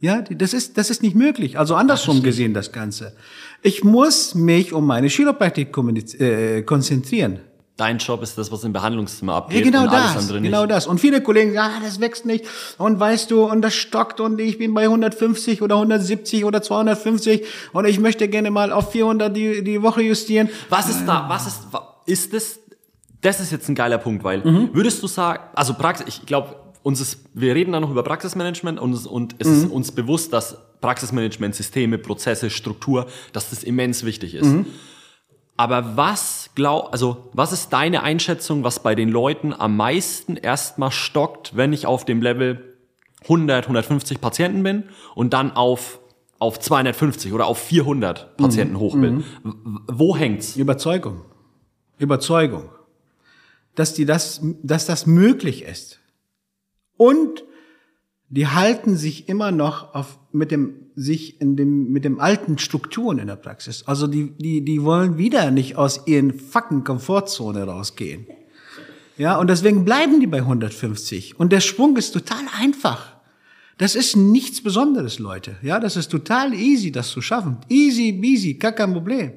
S2: Ja, das ist, das ist nicht möglich. Also andersrum gesehen das Ganze. Ich muss mich um meine kommuniz- äh, konzentrieren.
S1: Dein Job ist das, was im Behandlungszimmer abgeht
S2: Ja, genau das, genau
S1: nicht.
S2: das. Und viele Kollegen sagen, ah, das wächst nicht. Und weißt du, und das stockt und ich bin bei 150 oder 170 oder 250 und ich möchte gerne mal auf 400 die, die Woche justieren.
S1: Was ist da, was ist, ist das, das ist jetzt ein geiler Punkt, weil
S2: Mhm.
S1: würdest du sagen, also Praxis, ich glaube, uns ist, wir reden da noch über Praxismanagement und, es- und es
S2: Mhm.
S1: ist uns bewusst, dass Praxismanagement, Systeme, Prozesse, Struktur, dass das immens wichtig ist.
S2: Mhm.
S1: Aber was glaub, also was ist deine Einschätzung, was bei den Leuten am meisten erstmal stockt, wenn ich auf dem Level 100, 150 Patienten bin und dann auf auf 250 oder auf 400 Patienten
S2: Mhm.
S1: hoch bin? W- Wo hängt's?
S2: Überzeugung. Überzeugung. Dass die das, dass das möglich ist. Und die halten sich immer noch auf, mit dem, sich in dem, mit dem alten Strukturen in der Praxis. Also die, die, die wollen wieder nicht aus ihren fucking Komfortzone rausgehen. Ja, und deswegen bleiben die bei 150. Und der Sprung ist total einfach. Das ist nichts Besonderes, Leute. Ja, das ist total easy, das zu schaffen. Easy, easy, gar kein Problem.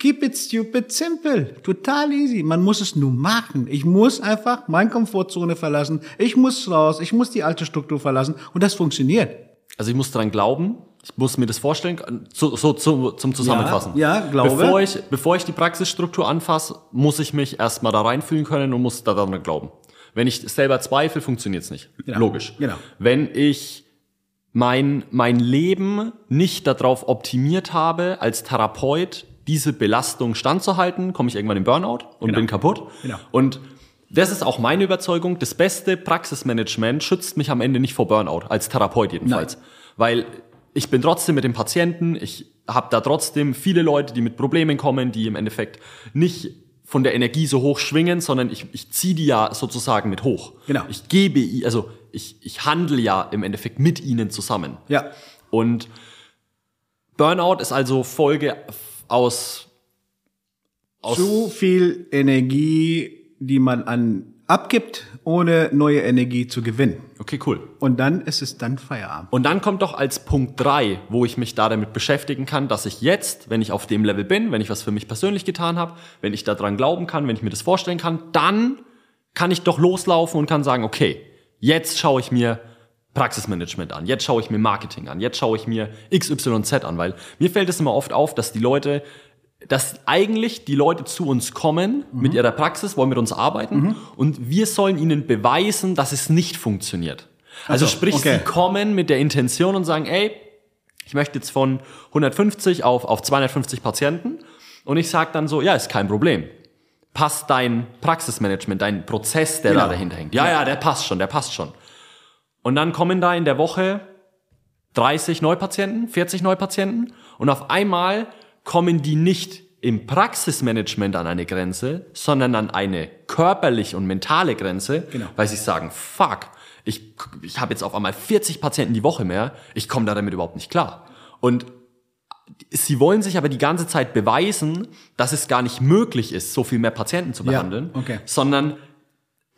S2: Keep it stupid simple. Total easy. Man muss es nur machen. Ich muss einfach meine Komfortzone verlassen. Ich muss raus. Ich muss die alte Struktur verlassen. Und das funktioniert.
S1: Also ich muss daran glauben, ich muss mir das vorstellen, so, so, so zum Zusammenfassen.
S2: Ja, ja, glaube.
S1: Bevor ich, bevor ich die Praxisstruktur anfasse, muss ich mich erstmal da reinfühlen können und muss daran glauben. Wenn ich selber zweifle, funktioniert es nicht.
S2: Genau.
S1: Logisch.
S2: Genau.
S1: Wenn ich mein, mein Leben nicht darauf optimiert habe, als Therapeut diese Belastung standzuhalten, komme ich irgendwann in Burnout und
S2: Genau.
S1: bin kaputt.
S2: Genau.
S1: Und das ist auch meine Überzeugung. Das beste Praxismanagement schützt mich am Ende nicht vor Burnout, als Therapeut jedenfalls. Weil ich bin trotzdem mit dem Patienten, ich habe da trotzdem viele Leute, die mit Problemen kommen, die im Endeffekt nicht von der Energie so hoch schwingen, sondern ich, ich ziehe die ja sozusagen mit hoch.
S2: Genau.
S1: Ich gebe, also ich, ich handle ja im Endeffekt mit ihnen zusammen.
S2: Ja.
S1: Und Burnout ist also Folge aus, aus
S2: Zu viel Energie, die man an abgibt, ohne neue Energie zu gewinnen.
S1: okay, cool.
S2: Und dann ist es dann Feierabend.
S1: Und dann kommt doch als Punkt drei, wo ich mich da damit beschäftigen kann, dass ich jetzt, wenn ich auf dem Level bin, wenn ich was für mich persönlich getan habe, wenn ich daran glauben kann, wenn ich mir das vorstellen kann, dann kann ich doch loslaufen und kann sagen, okay, jetzt schaue ich mir Praxismanagement an, jetzt schaue ich mir Marketing an, jetzt schaue ich mir XYZ an, weil mir fällt es immer oft auf, dass die Leute, dass eigentlich die Leute zu uns kommen mit ihrer Praxis, wollen mit uns arbeiten und wir sollen ihnen beweisen, dass es nicht funktioniert. Also
S2: so,
S1: sprich,
S2: okay.
S1: sie kommen mit der Intention und sagen, ey, ich möchte jetzt von 150 auf, auf 250 Patienten und ich sage dann so, ja, ist kein Problem. Passt dein Praxismanagement, dein Prozess, der
S2: Genau.
S1: da dahinter hängt. Ja, ja, der passt schon, der passt schon. Und dann kommen da in der Woche 30 Neupatienten, 40 Neupatienten und auf einmal kommen die nicht im Praxismanagement an eine Grenze, sondern an eine körperliche und mentale Grenze,
S2: Genau.
S1: weil sie sagen, fuck, ich, ich habe jetzt auf einmal 40 Patienten die Woche mehr, ich komme da damit überhaupt nicht klar. Und sie wollen sich aber die ganze Zeit beweisen, dass es gar nicht möglich ist, so viel mehr Patienten zu
S2: Ja,
S1: behandeln,
S2: okay.
S1: sondern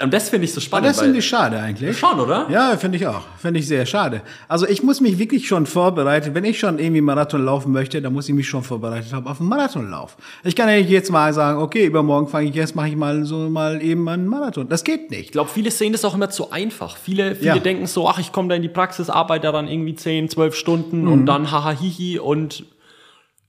S1: Und das finde ich so
S2: Aber
S1: spannend.
S2: das finde ich schade eigentlich.
S1: Schon, oder?
S2: Ja, finde ich auch. Finde ich sehr schade. Also ich muss mich wirklich schon vorbereiten. Wenn ich schon irgendwie Marathon laufen möchte, dann muss ich mich schon vorbereitet haben auf einen Marathonlauf. Ich kann ja nicht jetzt mal sagen, okay, übermorgen fange ich jetzt, mache ich mal so mal eben einen Marathon. Das geht nicht.
S1: Ich glaube, viele sehen das auch immer zu einfach. Viele, viele
S2: Ja.
S1: denken so, ach, ich komme da in die Praxis, arbeite dann irgendwie 10, 12 Stunden und dann haha hihi und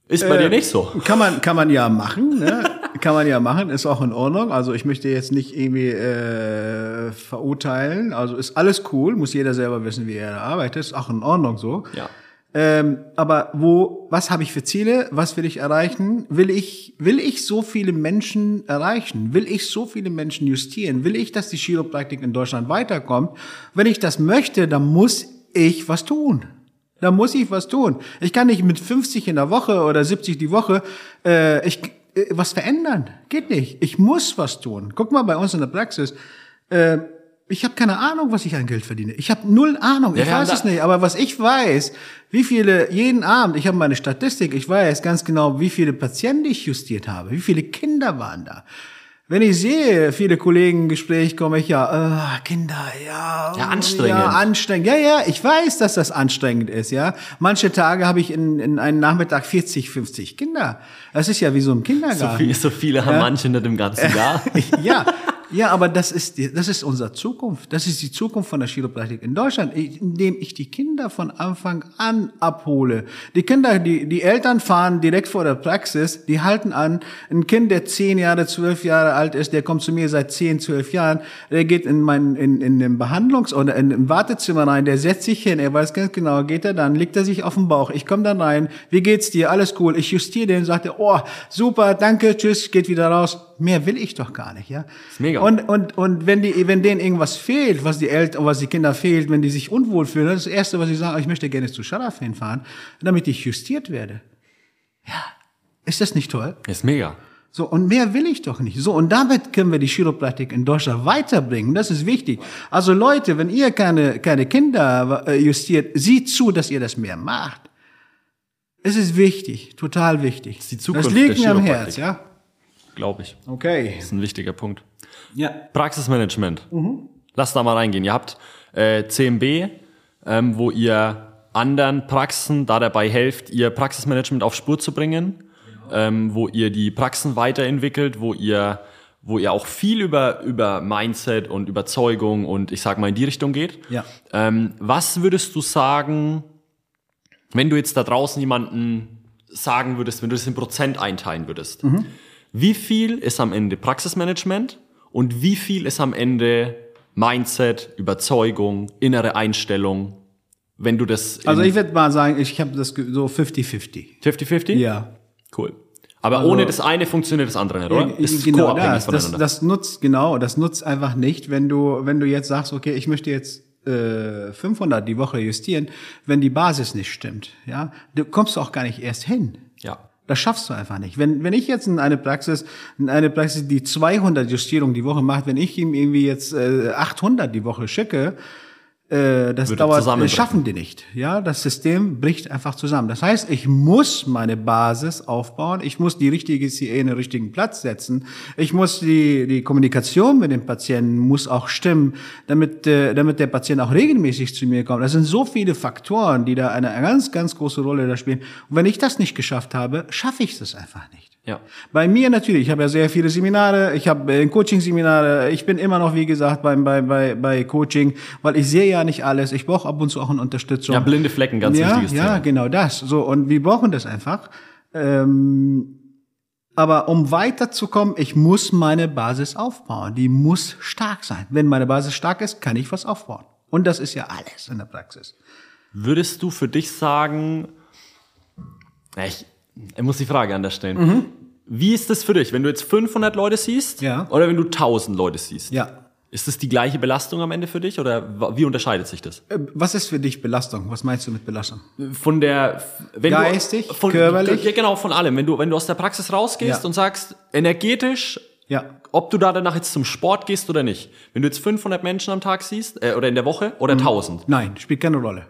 S1: ist bei dir nicht so.
S2: Kann man, kann man ja machen, ne? kann man ja machen, ist auch in Ordnung. Also ich möchte jetzt nicht irgendwie äh, verurteilen. Also ist alles cool, muss jeder selber wissen, wie er arbeitet. Ist auch in Ordnung so.
S1: Ja.
S2: Ähm, aber wo, was habe ich für Ziele? Was will ich erreichen? Will ich, will ich so viele Menschen erreichen? Will ich so viele Menschen justieren? Will ich, dass die Chiropraktik in Deutschland weiterkommt? Wenn ich das möchte, dann muss ich was tun. Da muss ich was tun. Ich kann nicht mit 50 in der Woche oder 70 die Woche äh, ich, äh, was verändern. Geht nicht. Ich muss was tun. Guck mal bei uns in der Praxis. Äh, ich habe keine Ahnung, was ich an Geld verdiene. Ich habe null Ahnung. Ich
S1: Ja,
S2: weiß es nicht. Aber was ich weiß, wie viele jeden Abend, ich habe meine Statistik, ich weiß ganz genau, wie viele Patienten ich justiert habe, wie viele Kinder waren da. Wenn ich sehe, viele Kollegen im Gespräch komme ich ja, äh, Kinder, ja,
S1: Ja, anstrengend.
S2: Ja, anstrengend. Ja, ja, ich weiß, dass das anstrengend ist, ja. Manche Tage habe ich in, in einem Nachmittag 40, 50 Kinder. Das ist ja wie so ein
S1: So,
S2: Kindergarten.
S1: viel, so viele haben manche nicht im ganzen Jahr.
S2: ja, ja, aber das ist, das ist unsere Zukunft. Das ist die Zukunft von der Chiropraktik in Deutschland, indem ich die Kinder von Anfang an abhole. Die Kinder, die, die Eltern fahren direkt vor der Praxis, die halten an. Ein Kind, der zehn Jahre, zwölf Jahre alt ist, der kommt zu mir seit zehn, zwölf Jahren, der geht in mein, in, in den Behandlungs- oder in, im Wartezimmer rein, der setzt sich hin, er weiß ganz genau, geht er dann, legt er sich auf den Bauch, ich komme dann rein, wie geht's dir, alles cool, ich justiere den, sagt er, oh, super, danke, tschüss, geht wieder raus. Mehr will ich doch gar nicht, ja.
S1: Ist mega.
S2: Und, und, und wenn die, wenn denen irgendwas fehlt, was die Eltern, was die Kinder fehlt, wenn die sich unwohl fühlen, das ist das Erste, was sie sagen, ich möchte gerne zu Sharaf hinfahren, damit ich justiert werde. Ja. Ist das nicht toll?
S1: Ist mega.
S2: So, und mehr will ich doch nicht. So, und damit können wir die Chiropraktik in Deutschland weiterbringen. Das ist wichtig. Also Leute, wenn ihr keine, keine Kinder äh, justiert, sieht zu, dass ihr das mehr macht. Es ist wichtig, total wichtig.
S1: ist die Zukunft
S2: das liegt mir am. Herz, ja?
S1: Glaube ich.
S2: Okay.
S1: Das ist ein wichtiger Punkt.
S2: Ja.
S1: Praxismanagement. Lass da mal reingehen. Ihr habt äh, CMB, ähm, wo ihr anderen Praxen da dabei helft, ihr Praxismanagement auf Spur zu bringen, ähm, wo ihr die Praxen weiterentwickelt, wo ihr wo ihr auch viel über über Mindset und Überzeugung und ich sag mal in die Richtung geht.
S2: Ja.
S1: Ähm, was würdest du sagen, wenn du jetzt da draußen jemanden sagen würdest, wenn du das in Prozent einteilen würdest? Wie viel ist am Ende Praxismanagement und wie viel ist am Ende Mindset, Überzeugung, innere Einstellung, wenn du das
S2: Also ich würde mal sagen, ich habe das so 50-50.
S1: 50-50?
S2: Ja.
S1: Cool. Aber ohne das eine funktioniert das andere nicht, oder? ist
S2: genau
S1: co-abhängig
S2: das, das,
S1: voneinander.
S2: das nutzt genau, das nutzt einfach nicht, wenn du wenn du jetzt sagst, okay, ich möchte jetzt äh, 500 die Woche justieren, wenn die Basis nicht stimmt, ja, du kommst auch gar nicht erst hin. Das schaffst du einfach nicht. Wenn, wenn ich jetzt in eine Praxis, in eine Praxis, die 200 Justierungen die Woche macht, wenn ich ihm irgendwie jetzt äh, 800 die Woche schicke, äh, das dauert, das
S1: zusammenbrechen.
S2: schaffen die nicht. Ja, das System bricht einfach zusammen. Das heißt, ich muss meine Basis aufbauen. Ich muss die richtige CE in den richtigen Platz setzen. Ich muss die, die Kommunikation mit dem Patienten muss auch stimmen, damit, äh, damit der Patient auch regelmäßig zu mir kommt. Das sind so viele Faktoren, die da eine ganz, ganz große Rolle da spielen. Und wenn ich das nicht geschafft habe, schaffe ich es einfach nicht.
S1: Ja.
S2: Bei mir natürlich, ich habe ja sehr viele Seminare, ich habe äh, Coaching-Seminare, ich bin immer noch, wie gesagt, beim, bei, bei, bei Coaching, weil ich sehe ja nicht alles, ich brauche ab und zu auch eine Unterstützung.
S1: Ja, blinde Flecken, ganz
S2: ja,
S1: wichtiges
S2: Ja,
S1: Thema.
S2: genau das. So, und wir brauchen das einfach. Ähm, aber um weiterzukommen, ich muss meine Basis aufbauen. Die muss stark sein. Wenn meine Basis stark ist, kann ich was aufbauen. Und das ist ja alles in der Praxis.
S1: Würdest du für dich sagen, Ja, ich, ich muss die Frage anders stellen. Wie ist das für dich, wenn du jetzt 500 Leute siehst
S2: Ja.
S1: oder wenn du 1000 Leute siehst?
S2: Ja.
S1: Ist das die gleiche Belastung am Ende für dich oder wie unterscheidet sich das?
S2: Äh, Was ist für dich Belastung? Was meinst du mit Belastung?
S1: Von der, wenn
S2: Geistig,
S1: du, von,
S2: körperlich?
S1: Ja, genau, von allem. Wenn du, wenn du aus der Praxis rausgehst
S2: Ja.
S1: und sagst, energetisch,
S2: Ja.
S1: ob du da danach jetzt zum Sport gehst oder nicht. Wenn du jetzt 500 Menschen am Tag siehst, äh, oder in der Woche,
S2: Mhm.
S1: oder 1000.
S2: Nein, spielt keine Rolle.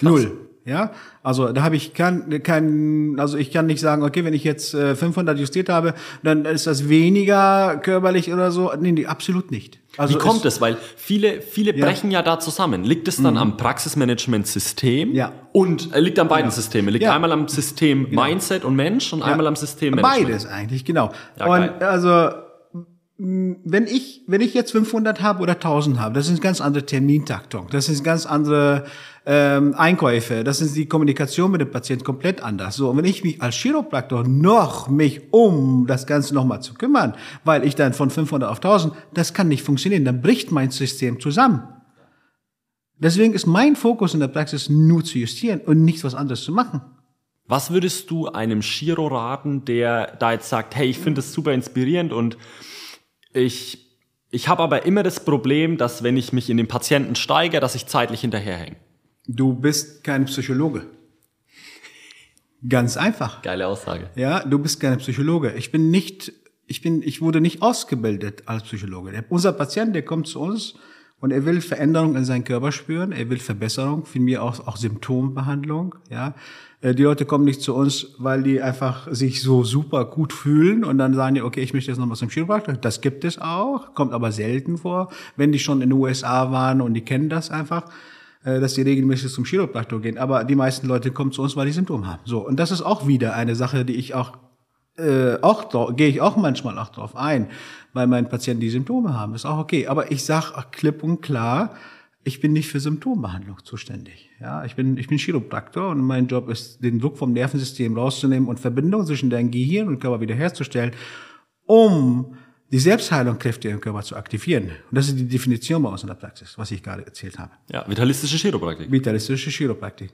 S2: Null. Ja, also da habe ich kein, kein, also ich kann nicht sagen, okay, wenn ich jetzt äh, 500 justiert habe, dann ist das weniger körperlich oder so. Nee, nee absolut nicht. Also
S1: Wie kommt es? Weil viele, viele
S2: Ja.
S1: brechen ja da zusammen. Liegt es dann am Praxismanagement-System?
S2: Ja.
S1: Und äh, liegt an beiden
S2: Ja.
S1: Systemen. Liegt
S2: Ja.
S1: einmal am System Mindset und Mensch und einmal am System Management.
S2: Beides eigentlich, genau. Und
S1: geil.
S2: also wenn ich wenn ich jetzt 500 habe oder 1000 habe, das ist eine ganz andere Termintaktung, das ist ganz andere ähm, Einkäufe, das ist die Kommunikation mit dem Patienten komplett anders. So, und wenn ich mich als Chiropraktor noch mich um das Ganze nochmal zu kümmern, weil ich dann von 500 auf 1000, das kann nicht funktionieren, dann bricht mein System zusammen. Deswegen ist mein Fokus in der Praxis nur zu justieren und nichts was anderes zu machen.
S1: Was würdest du einem Chiro raten, der da jetzt sagt, hey, ich finde das super inspirierend und ich, ich habe aber immer das Problem, dass wenn ich mich in den Patienten steige, dass ich zeitlich hinterherhänge.
S2: Du bist kein Psychologe. Ganz einfach.
S1: Geile Aussage.
S2: Ja, du bist kein Psychologe. Ich bin nicht, ich bin, ich wurde nicht ausgebildet als Psychologe. Unser Patient, der kommt zu uns und er will Veränderung in seinem Körper spüren, er will Verbesserung, für mich auch, auch Symptombehandlung, ja. Äh, Die Leute kommen nicht zu uns, weil die einfach sich so super gut fühlen und dann sagen die, okay, ich möchte jetzt noch was zum Chiropraktor. Das gibt es auch, kommt aber selten vor. Wenn die schon in den USA waren und die kennen das einfach, äh, dass die regelmäßig zum Chiropraktor gehen. Aber die meisten Leute kommen zu uns, weil die Symptome haben. So. Und das ist auch wieder eine Sache, die ich auch äh, auch gehe ich auch manchmal auch drauf ein, weil meine Patienten die Symptome haben. Ist auch okay. Aber ich sage klipp und klar, ich bin nicht für Symptombehandlung zuständig. Ja, ich bin ich bin Chiropraktor und mein Job ist, den Druck vom Nervensystem rauszunehmen und Verbindung zwischen deinem Gehirn und Körper wiederherzustellen, um die Selbstheilungskräfte im Körper zu aktivieren. Und das ist die Definition bei uns in der Praxis, was ich gerade erzählt habe.
S1: Ja, vitalistische Chiropraktik.
S2: Vitalistische Chiropraktik.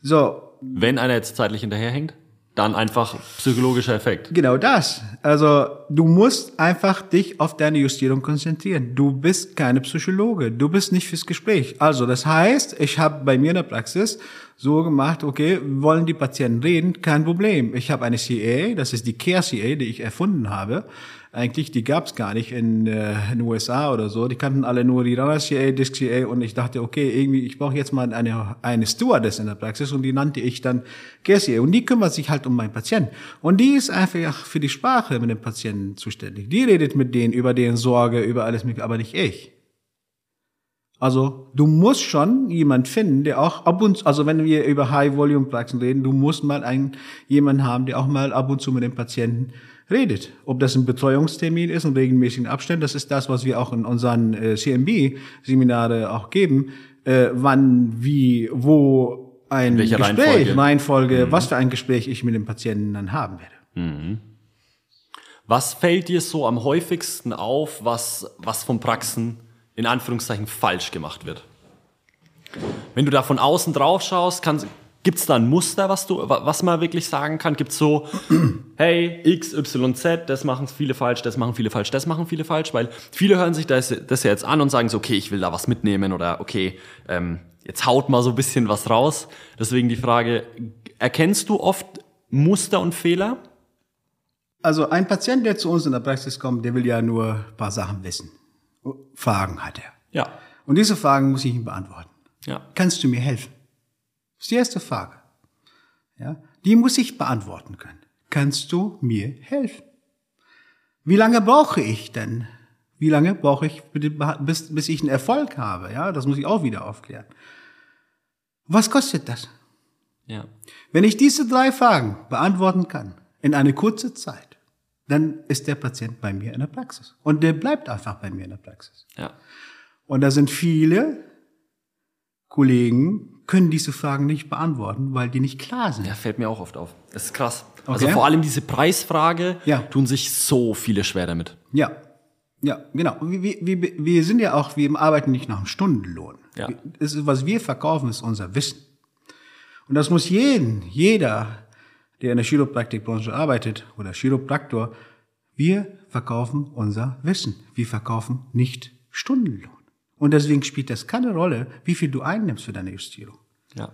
S2: So,
S1: Wenn einer jetzt zeitlich hinterherhängt, dann einfach psychologischer Effekt.
S2: Genau das. Also du musst einfach dich auf deine Justierung konzentrieren. Du bist keine Psychologe. Du bist nicht fürs Gespräch. Also das heißt, ich habe bei mir in der Praxis so gemacht, okay, wollen die Patienten reden? Kein Problem. Ich habe eine CA, das ist die Care CA, die ich erfunden habe. Eigentlich, die gab es gar nicht in, äh, in den USA oder so. Die kannten alle nur die Runner CA, Disc CA und ich dachte, okay, irgendwie, ich brauche jetzt mal eine, eine Stewardess in der Praxis und die nannte ich dann CA. Und die kümmert sich halt um meinen Patienten. Und die ist einfach für die Sprache mit dem Patienten zuständig. Die redet mit denen über deren Sorge, über alles, mögliche, aber nicht ich. Also du musst schon jemand finden, der auch ab und also wenn wir über High-Volume-Praxen reden, du musst mal einen jemanden haben, der auch mal ab und zu mit dem Patienten redet. Ob das ein Betreuungstermin ist und regelmäßigen Abständen, das ist das, was wir auch in unseren äh, CMB-Seminare auch geben. Äh, wann, wie, wo ein
S1: welcher
S2: Gespräch,
S1: Reihenfolge?
S2: Reihenfolge, was für ein Gespräch ich mit dem Patienten dann haben werde.
S1: Was fällt dir so am häufigsten auf, was, was von Praxen in Anführungszeichen falsch gemacht wird? Wenn du da von außen drauf schaust, gibt es da ein Muster, was, du, wa- was man wirklich sagen kann? Gibt es so, hey, X, Y, Z, das machen viele falsch, das machen viele falsch, das machen viele falsch? Weil viele hören sich das, das ja jetzt an und sagen so, okay, ich will da was mitnehmen oder okay, ähm, jetzt haut mal so ein bisschen was raus. Deswegen die Frage, erkennst du oft Muster und Fehler?
S2: Also ein Patient, der zu uns in der Praxis kommt, der will ja nur ein paar Sachen wissen. Fragen hat er.
S1: Ja.
S2: Und diese Fragen muss ich ihm beantworten.
S1: Ja.
S2: Kannst du mir helfen? Das ist die erste Frage. Ja, die muss ich beantworten können. Kannst du mir helfen? Wie lange brauche ich denn? Wie lange brauche ich, bis, bis ich einen Erfolg habe? Ja, das muss ich auch wieder aufklären. Was kostet das?
S1: Ja.
S2: Wenn ich diese drei Fragen beantworten kann, in eine kurze Zeit, dann ist der Patient bei mir in der Praxis. Und der bleibt einfach bei mir in der Praxis.
S1: Ja.
S2: Und da sind viele Kollegen, können diese Fragen nicht beantworten, weil die nicht klar sind.
S1: Ja, fällt mir auch oft auf. Das ist krass. Also
S2: Okay.
S1: vor allem diese Preisfrage
S2: Ja.
S1: tun sich so viele schwer damit.
S2: Ja, ja, genau. Wir, wir, wir, sind ja auch, wir arbeiten nicht nach einem Stundenlohn.
S1: Ja.
S2: Ist, was wir verkaufen, ist unser Wissen. Und das muss jeden, jeder, der in der Chiropraktikbranche arbeitet oder Chiropraktor, wir verkaufen unser Wissen. Wir verkaufen nicht Stundenlohn. Und deswegen spielt das keine Rolle, wie viel du einnimmst für deine Justierung.
S1: Ja.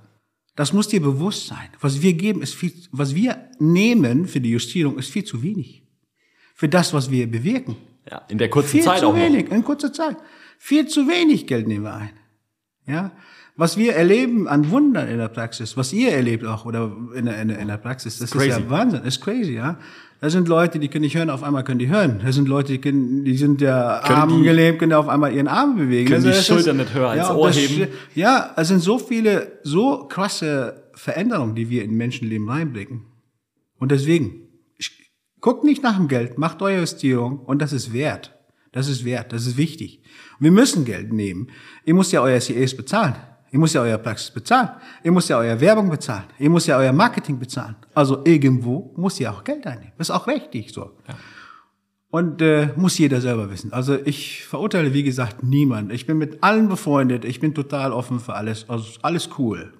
S2: Das muss dir bewusst sein. Was wir geben, ist viel, was wir nehmen für die Justierung, ist viel zu wenig. Für das, was wir bewirken.
S1: Ja, in der kurzen
S2: Viel
S1: Zeit
S2: zu
S1: auch noch.
S2: wenig, in kurzer Zeit. Viel zu wenig Geld nehmen wir ein. Ja, Was wir erleben an Wundern in der Praxis, was ihr erlebt auch oder in der, in der, in der Praxis, das ist
S1: crazy.
S2: ja Wahnsinn, ist crazy, ja. Da sind Leute, die können nicht hören, auf einmal können die hören. Da sind Leute, die, können, die sind ja
S1: Können
S2: Arm
S1: die-
S2: gelähmt, können auf einmal ihren Arm bewegen.
S1: Können die
S2: das ist-
S1: Schultern nicht als
S2: ja,
S1: Ohr
S2: das-
S1: heben.
S2: Ja, es sind so viele, so krasse Veränderungen, die wir in Menschenleben reinblicken. Und deswegen, ich- guckt nicht nach dem Geld, macht eure Justierung und das ist wert. Das ist wert, das ist wichtig. Wir müssen Geld nehmen. Ihr müsst ja euer CAs bezahlen. Ihr müsst ja euer Praxis bezahlen. Ihr müsst ja euer Werbung bezahlen. Ihr müsst ja euer Marketing bezahlen. Also irgendwo muss ihr auch Geld einnehmen. Das ist auch richtig so. Und äh, muss jeder selber wissen. Also ich verurteile, wie gesagt, niemand. Ich bin mit allen befreundet. Ich bin total offen für alles. Also alles cool.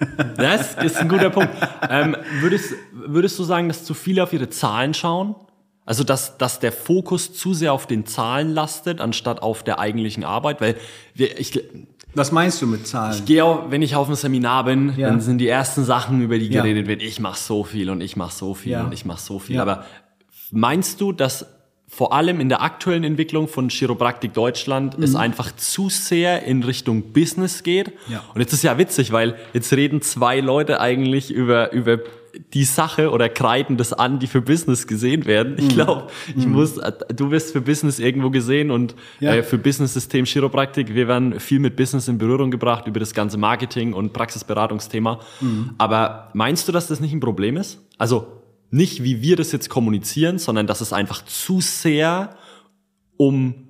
S1: Das ist ein guter Punkt. Ähm, würdest, würdest du sagen, dass zu viele auf ihre Zahlen schauen? Also, dass, dass der Fokus zu sehr auf den Zahlen lastet, anstatt auf der eigentlichen Arbeit? Weil wir, ich,
S2: Was meinst du mit Zahlen?
S1: ich gehe auch, wenn ich auf einem Seminar bin,
S2: Ja.
S1: dann sind die ersten Sachen, über die
S2: Ja.
S1: geredet wird, ich mache so viel und ich mache so viel
S2: Ja.
S1: und ich mache so viel.
S2: Ja.
S1: Aber meinst du, dass vor allem in der aktuellen Entwicklung von Chiropraktik Deutschland es einfach zu sehr in Richtung Business geht?
S2: Mhm. Ja.
S1: Und jetzt ist ja witzig, weil jetzt reden zwei Leute eigentlich über, über die Sache oder kreiden das an, die für Business gesehen werden. Ich glaube, ich muss, du wirst für Business irgendwo gesehen und
S2: Mhm. Ja.
S1: äh, für Business-System Chiropraktik. Wir werden viel mit Business in Berührung gebracht über das ganze Marketing und Praxisberatungsthema.
S2: Mhm.
S1: Aber meinst du, dass das nicht ein Problem ist? Also nicht, wie wir das jetzt kommunizieren, sondern dass es einfach zu sehr um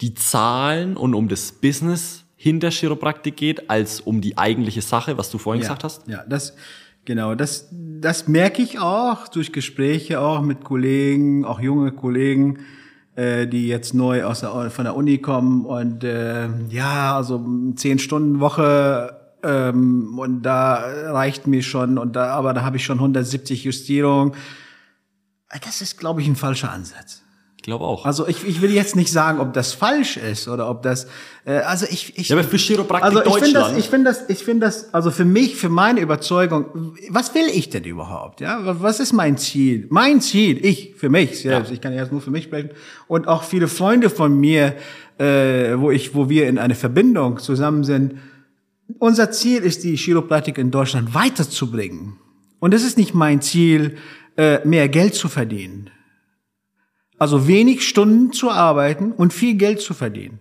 S1: die Zahlen und um das Business hinter Chiropraktik geht, als um die eigentliche Sache, was du vorhin gesagt hast?
S2: Ja, das, genau, das, das merke ich auch durch Gespräche auch mit Kollegen, auch junge Kollegen, äh, die jetzt neu aus der, von der Uni kommen und äh, ja, also zehn Stunden Woche ähm, und da reicht mir schon und da, aber da habe ich schon 170 Justierungen. Das ist, glaube ich, ein falscher Ansatz.
S1: Ich glaube auch.
S2: Also ich, ich will jetzt nicht sagen, ob das falsch ist oder ob das, äh, also ich, ich
S1: ja, aber für Chiropraktik
S2: also ich finde das, ich finde das, ich finde das, also für mich, für meine Überzeugung, was will ich denn überhaupt? Ja, was ist mein Ziel? Mein Ziel, ich für mich selbst,
S1: Ja.
S2: ich kann jetzt nur für mich sprechen und auch viele Freunde von mir, äh, wo ich, wo wir in eine Verbindung zusammen sind. Unser Ziel ist, die Chiropraktik in Deutschland weiterzubringen. Und es ist nicht mein Ziel, äh, mehr Geld zu verdienen. Also wenig Stunden zu arbeiten und viel Geld zu verdienen.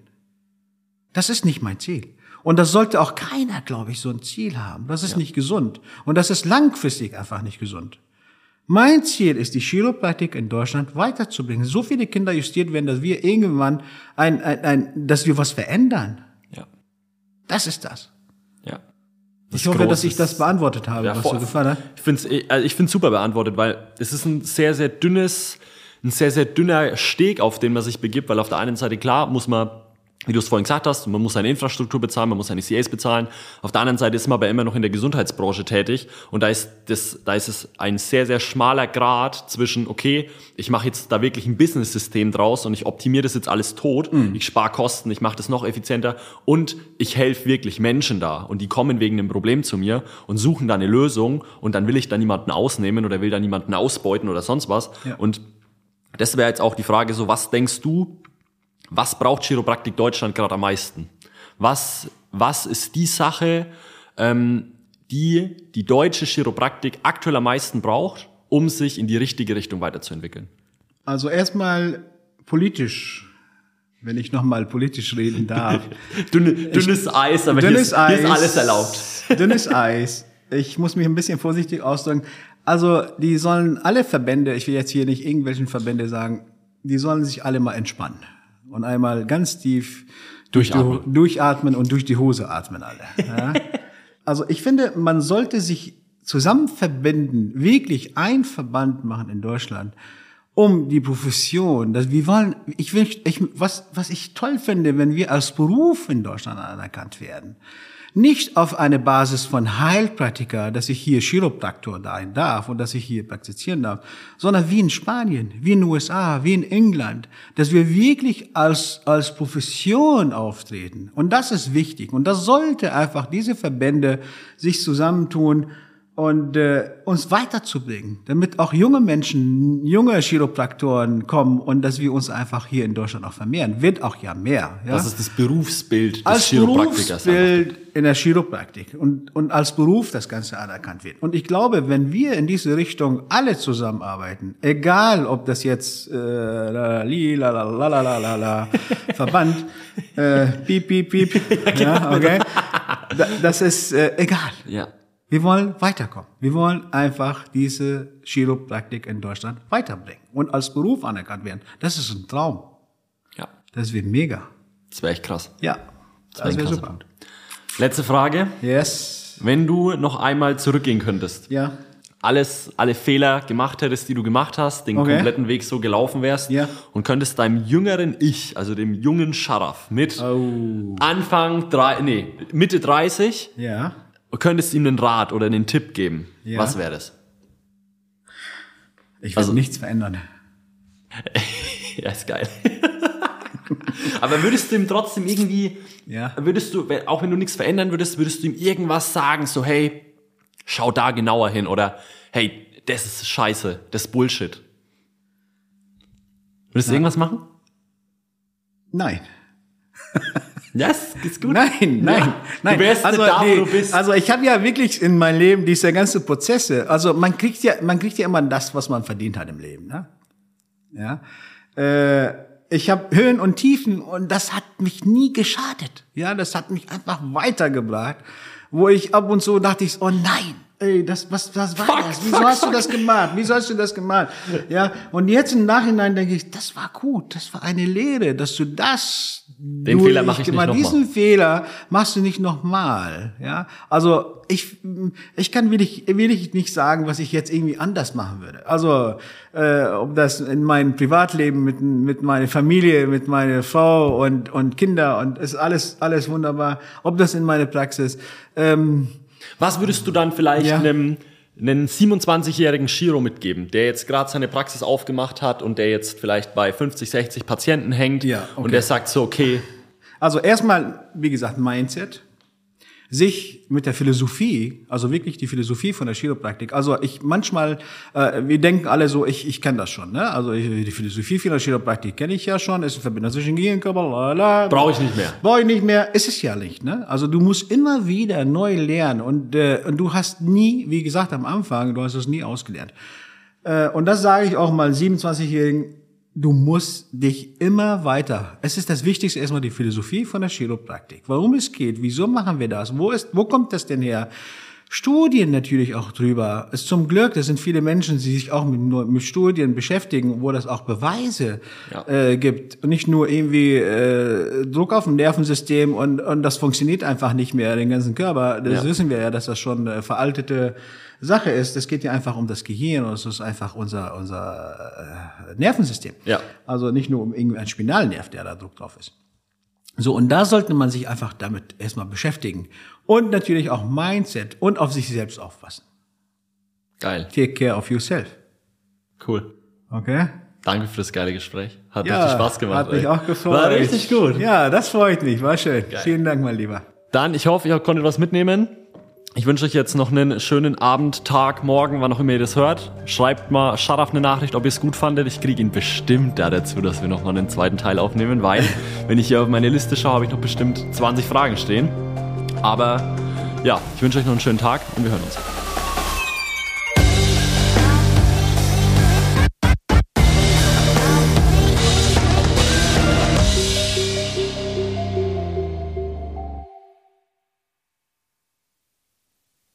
S2: Das ist nicht mein Ziel. Und das sollte auch keiner, glaube ich, so ein Ziel haben. Das ist nicht gesund. Und das ist langfristig einfach nicht gesund. Mein Ziel ist, die Chiropraktik in Deutschland weiterzubringen. So viele Kinder justiert werden, dass wir irgendwann ein, ein, ein dass wir was verändern.
S1: ja,
S2: Das ist das.
S1: ja.
S2: Ich hoffe, dass ich das beantwortet habe,
S1: Ja,
S2: was du gefallen hat.
S1: Ich finde es also ich find's super beantwortet, weil es ist ein sehr, sehr dünnes, ein sehr, sehr dünner Steg, auf den man sich begibt, weil auf der einen Seite, klar, muss man, wie du es vorhin gesagt hast, man muss seine Infrastruktur bezahlen, man muss seine CAs bezahlen. Auf der anderen Seite ist man aber immer noch in der Gesundheitsbranche tätig und da ist, das, da ist es ein sehr, sehr schmaler Grad zwischen, okay, ich mache jetzt da wirklich ein Business-System draus und ich optimiere das jetzt alles tot, ich spare Kosten, ich mache das noch effizienter und ich helfe wirklich Menschen da und die kommen wegen einem Problem zu mir und suchen da eine Lösung und dann will ich da niemanden ausnehmen oder will da niemanden ausbeuten oder sonst was.
S2: Ja.
S1: Und das wäre jetzt auch die Frage, so was denkst du, was braucht Chiropraktik Deutschland gerade am meisten? Was, was ist die Sache, ähm, die die deutsche Chiropraktik aktuell am meisten braucht, um sich in die richtige Richtung weiterzuentwickeln?
S2: Also erstmal politisch, wenn ich nochmal politisch reden darf.
S1: Dünne, dünnes Eis, aber
S2: dünnes
S1: hier, ist, hier ist alles erlaubt.
S2: Dünnes Eis. Ich muss mich ein bisschen vorsichtig ausdrücken. Also, die sollen alle Verbände, ich will jetzt hier nicht irgendwelchen Verbände sagen, die sollen sich alle mal entspannen und einmal ganz tief durch
S1: Durchatmen.
S2: Die, durchatmen und durch die Hose atmen alle. Ja? also, ich finde, man sollte sich zusammen verbinden, wirklich ein Verband machen in Deutschland, um die Profession, dass wir wollen, ich will, ich, was, was ich toll finde, wenn wir als Beruf in Deutschland anerkannt werden. Nicht auf eine Basis von Heilpraktiker, dass ich hier Chiropraktor sein darf und dass ich hier praktizieren darf, sondern wie in Spanien, wie in den USA, wie in England, dass wir wirklich als, als Profession auftreten. Und das ist wichtig. Und das sollte einfach diese Verbände sich zusammentun und äh, uns weiterzubringen, damit auch junge Menschen, junge Chiropraktoren kommen und dass wir uns einfach hier in Deutschland auch vermehren. Wird auch ja mehr. Ja?
S1: Das ist das Berufsbild des
S2: als
S1: Chiropraktikers.
S2: Berufsbild in der Chiropraktik und, und als Beruf das Ganze anerkannt wird. Und ich glaube, wenn wir in diese Richtung alle zusammenarbeiten, egal ob das jetzt äh, la, li, la, la, la, la, la, la, la, Verband, äh, piep, piep, piep, ja, okay, da, das ist äh, egal.
S1: Ja.
S2: Wir wollen weiterkommen. Wir wollen einfach diese Chiropraktik in Deutschland weiterbringen und als Beruf anerkannt werden. Das ist ein Traum.
S1: Ja.
S2: Das wird mega.
S1: Das wäre echt krass.
S2: Ja,
S1: Das,
S2: das
S1: wäre ein
S2: super.
S1: Punkt. Letzte Frage.
S2: Yes.
S1: Wenn du noch einmal zurückgehen könntest,
S2: Ja.
S1: alles, alle Fehler gemacht hättest, die du gemacht hast, den
S2: Okay.
S1: kompletten Weg so gelaufen wärst
S2: Ja.
S1: und könntest deinem jüngeren Ich, also dem jungen Sharaf mit
S2: Oh.
S1: Anfang drei, nee, Mitte 30,
S2: Ja.
S1: Könntest ihm einen Rat oder einen Tipp geben.
S2: Ja.
S1: Was wäre das?
S2: Ich will
S1: Also-
S2: nichts verändern.
S1: Ja, ist geil. Aber würdest du ihm trotzdem irgendwie,
S2: Ja.
S1: würdest du, auch wenn du nichts verändern würdest, würdest du ihm irgendwas sagen, so hey, schau da genauer hin oder hey, das ist scheiße, das ist Bullshit. Würdest du irgendwas machen?
S2: Nein.
S1: Yes, ist gut.
S2: Nein, nein,
S1: Ja.
S2: nein.
S1: Du wärst
S2: also,
S1: da,
S2: nee,
S1: wo du bist.
S2: also ich habe ja wirklich in meinem Leben diese ganze Prozesse. Also man kriegt ja, man kriegt ja immer das, was man verdient hat im Leben. Ne? Ja. Äh, ich habe Höhen und Tiefen und das hat mich nie geschadet. Ja, das hat mich einfach weitergebracht, wo ich ab und zu dachte ich, oh nein, ey, das was was war
S1: Fuck,
S2: das? Wieso
S1: fuck,
S2: hast du
S1: fuck.
S2: das gemacht? Wieso hast du das gemacht? Ja, und jetzt im Nachhinein denke ich, das war gut, das war eine Lehre, dass du das
S1: Den Fehler mache ich nicht
S2: gemacht-
S1: noch mal.
S2: diesen Fehler machst du nicht nochmal, ja. Also ich, ich kann wirklich, wirklich nicht sagen, was ich jetzt irgendwie anders machen würde. Also äh, ob das in meinem Privatleben mit mit meiner Familie, mit meiner Frau und und Kinder und ist alles alles wunderbar. Ob das in meiner Praxis. Ähm,
S1: Was würdest du dann vielleicht
S2: Ja.
S1: einem, einem 27-jährigen Shiro mitgeben, der jetzt gerade seine Praxis aufgemacht hat und der jetzt vielleicht bei 50, 60 Patienten hängt
S2: Ja, okay.
S1: und der sagt so, okay,
S2: Also erstmal, wie gesagt, Mindset. Sich mit der Philosophie, also wirklich die Philosophie von der Chiropraktik. Also ich manchmal, äh, wir denken alle so, ich, ich kenne das schon. Ne? Also ich, die Philosophie von der Chiropraktik kenne ich ja schon. Ist eine Verbindung zwischen Gehirn und Körper. Lala.
S1: brauche ich nicht mehr.
S2: Brauche ich nicht mehr. Ist es ja nicht. Ne? Also du musst immer wieder neu lernen und, äh, und du hast nie, wie gesagt am Anfang, du hast es nie ausgelernt. Äh, und das sage ich auch mal 27-Jährigen, du musst dich immer weiter. Es ist das Wichtigste erstmal die Philosophie von der Chiropraktik. Warum es geht, wieso machen wir das, wo ist, wo kommt das denn her? Studien natürlich auch drüber. Es zum Glück, das sind viele Menschen, die sich auch mit, mit Studien beschäftigen, wo das auch Beweise
S1: Ja.
S2: äh, gibt und nicht nur irgendwie äh, Druck auf dem Nervensystem und und das funktioniert einfach nicht mehr den ganzen Körper. Das
S1: Ja.
S2: wissen wir ja, dass das schon eine veraltete Sache ist. Es geht ja einfach um das Gehirn und es ist einfach unser unser äh, Nervensystem.
S1: Ja.
S2: Also nicht nur um irgendwie einen Spinalnerv, der da Druck drauf ist. So, und da sollte man sich einfach damit erstmal beschäftigen. Und natürlich auch Mindset und auf sich selbst aufpassen.
S1: Geil,
S2: Take care of yourself.
S1: cool.
S2: Okay?
S1: Danke für das geile Gespräch. Hat richtig Spaß gemacht.
S2: Hat mich
S1: ey.
S2: auch gefreut.
S1: War richtig gut.
S2: Ja, das freut mich. War schön. Vielen Dank, mein Lieber.
S1: Dann, ich hoffe, ihr konntet was mitnehmen. Ich wünsche euch jetzt noch einen schönen Abend, Tag, Morgen, wann auch immer ihr das hört. Schreibt mal Scharaf eine Nachricht, ob ihr es gut fandet. Ich kriege ihn bestimmt da dazu, dass wir noch mal einen zweiten Teil aufnehmen, weil, wenn ich hier auf meine Liste schaue, habe ich noch bestimmt 20 Fragen stehen. Aber ja, ich wünsche euch noch einen schönen Tag und wir hören uns.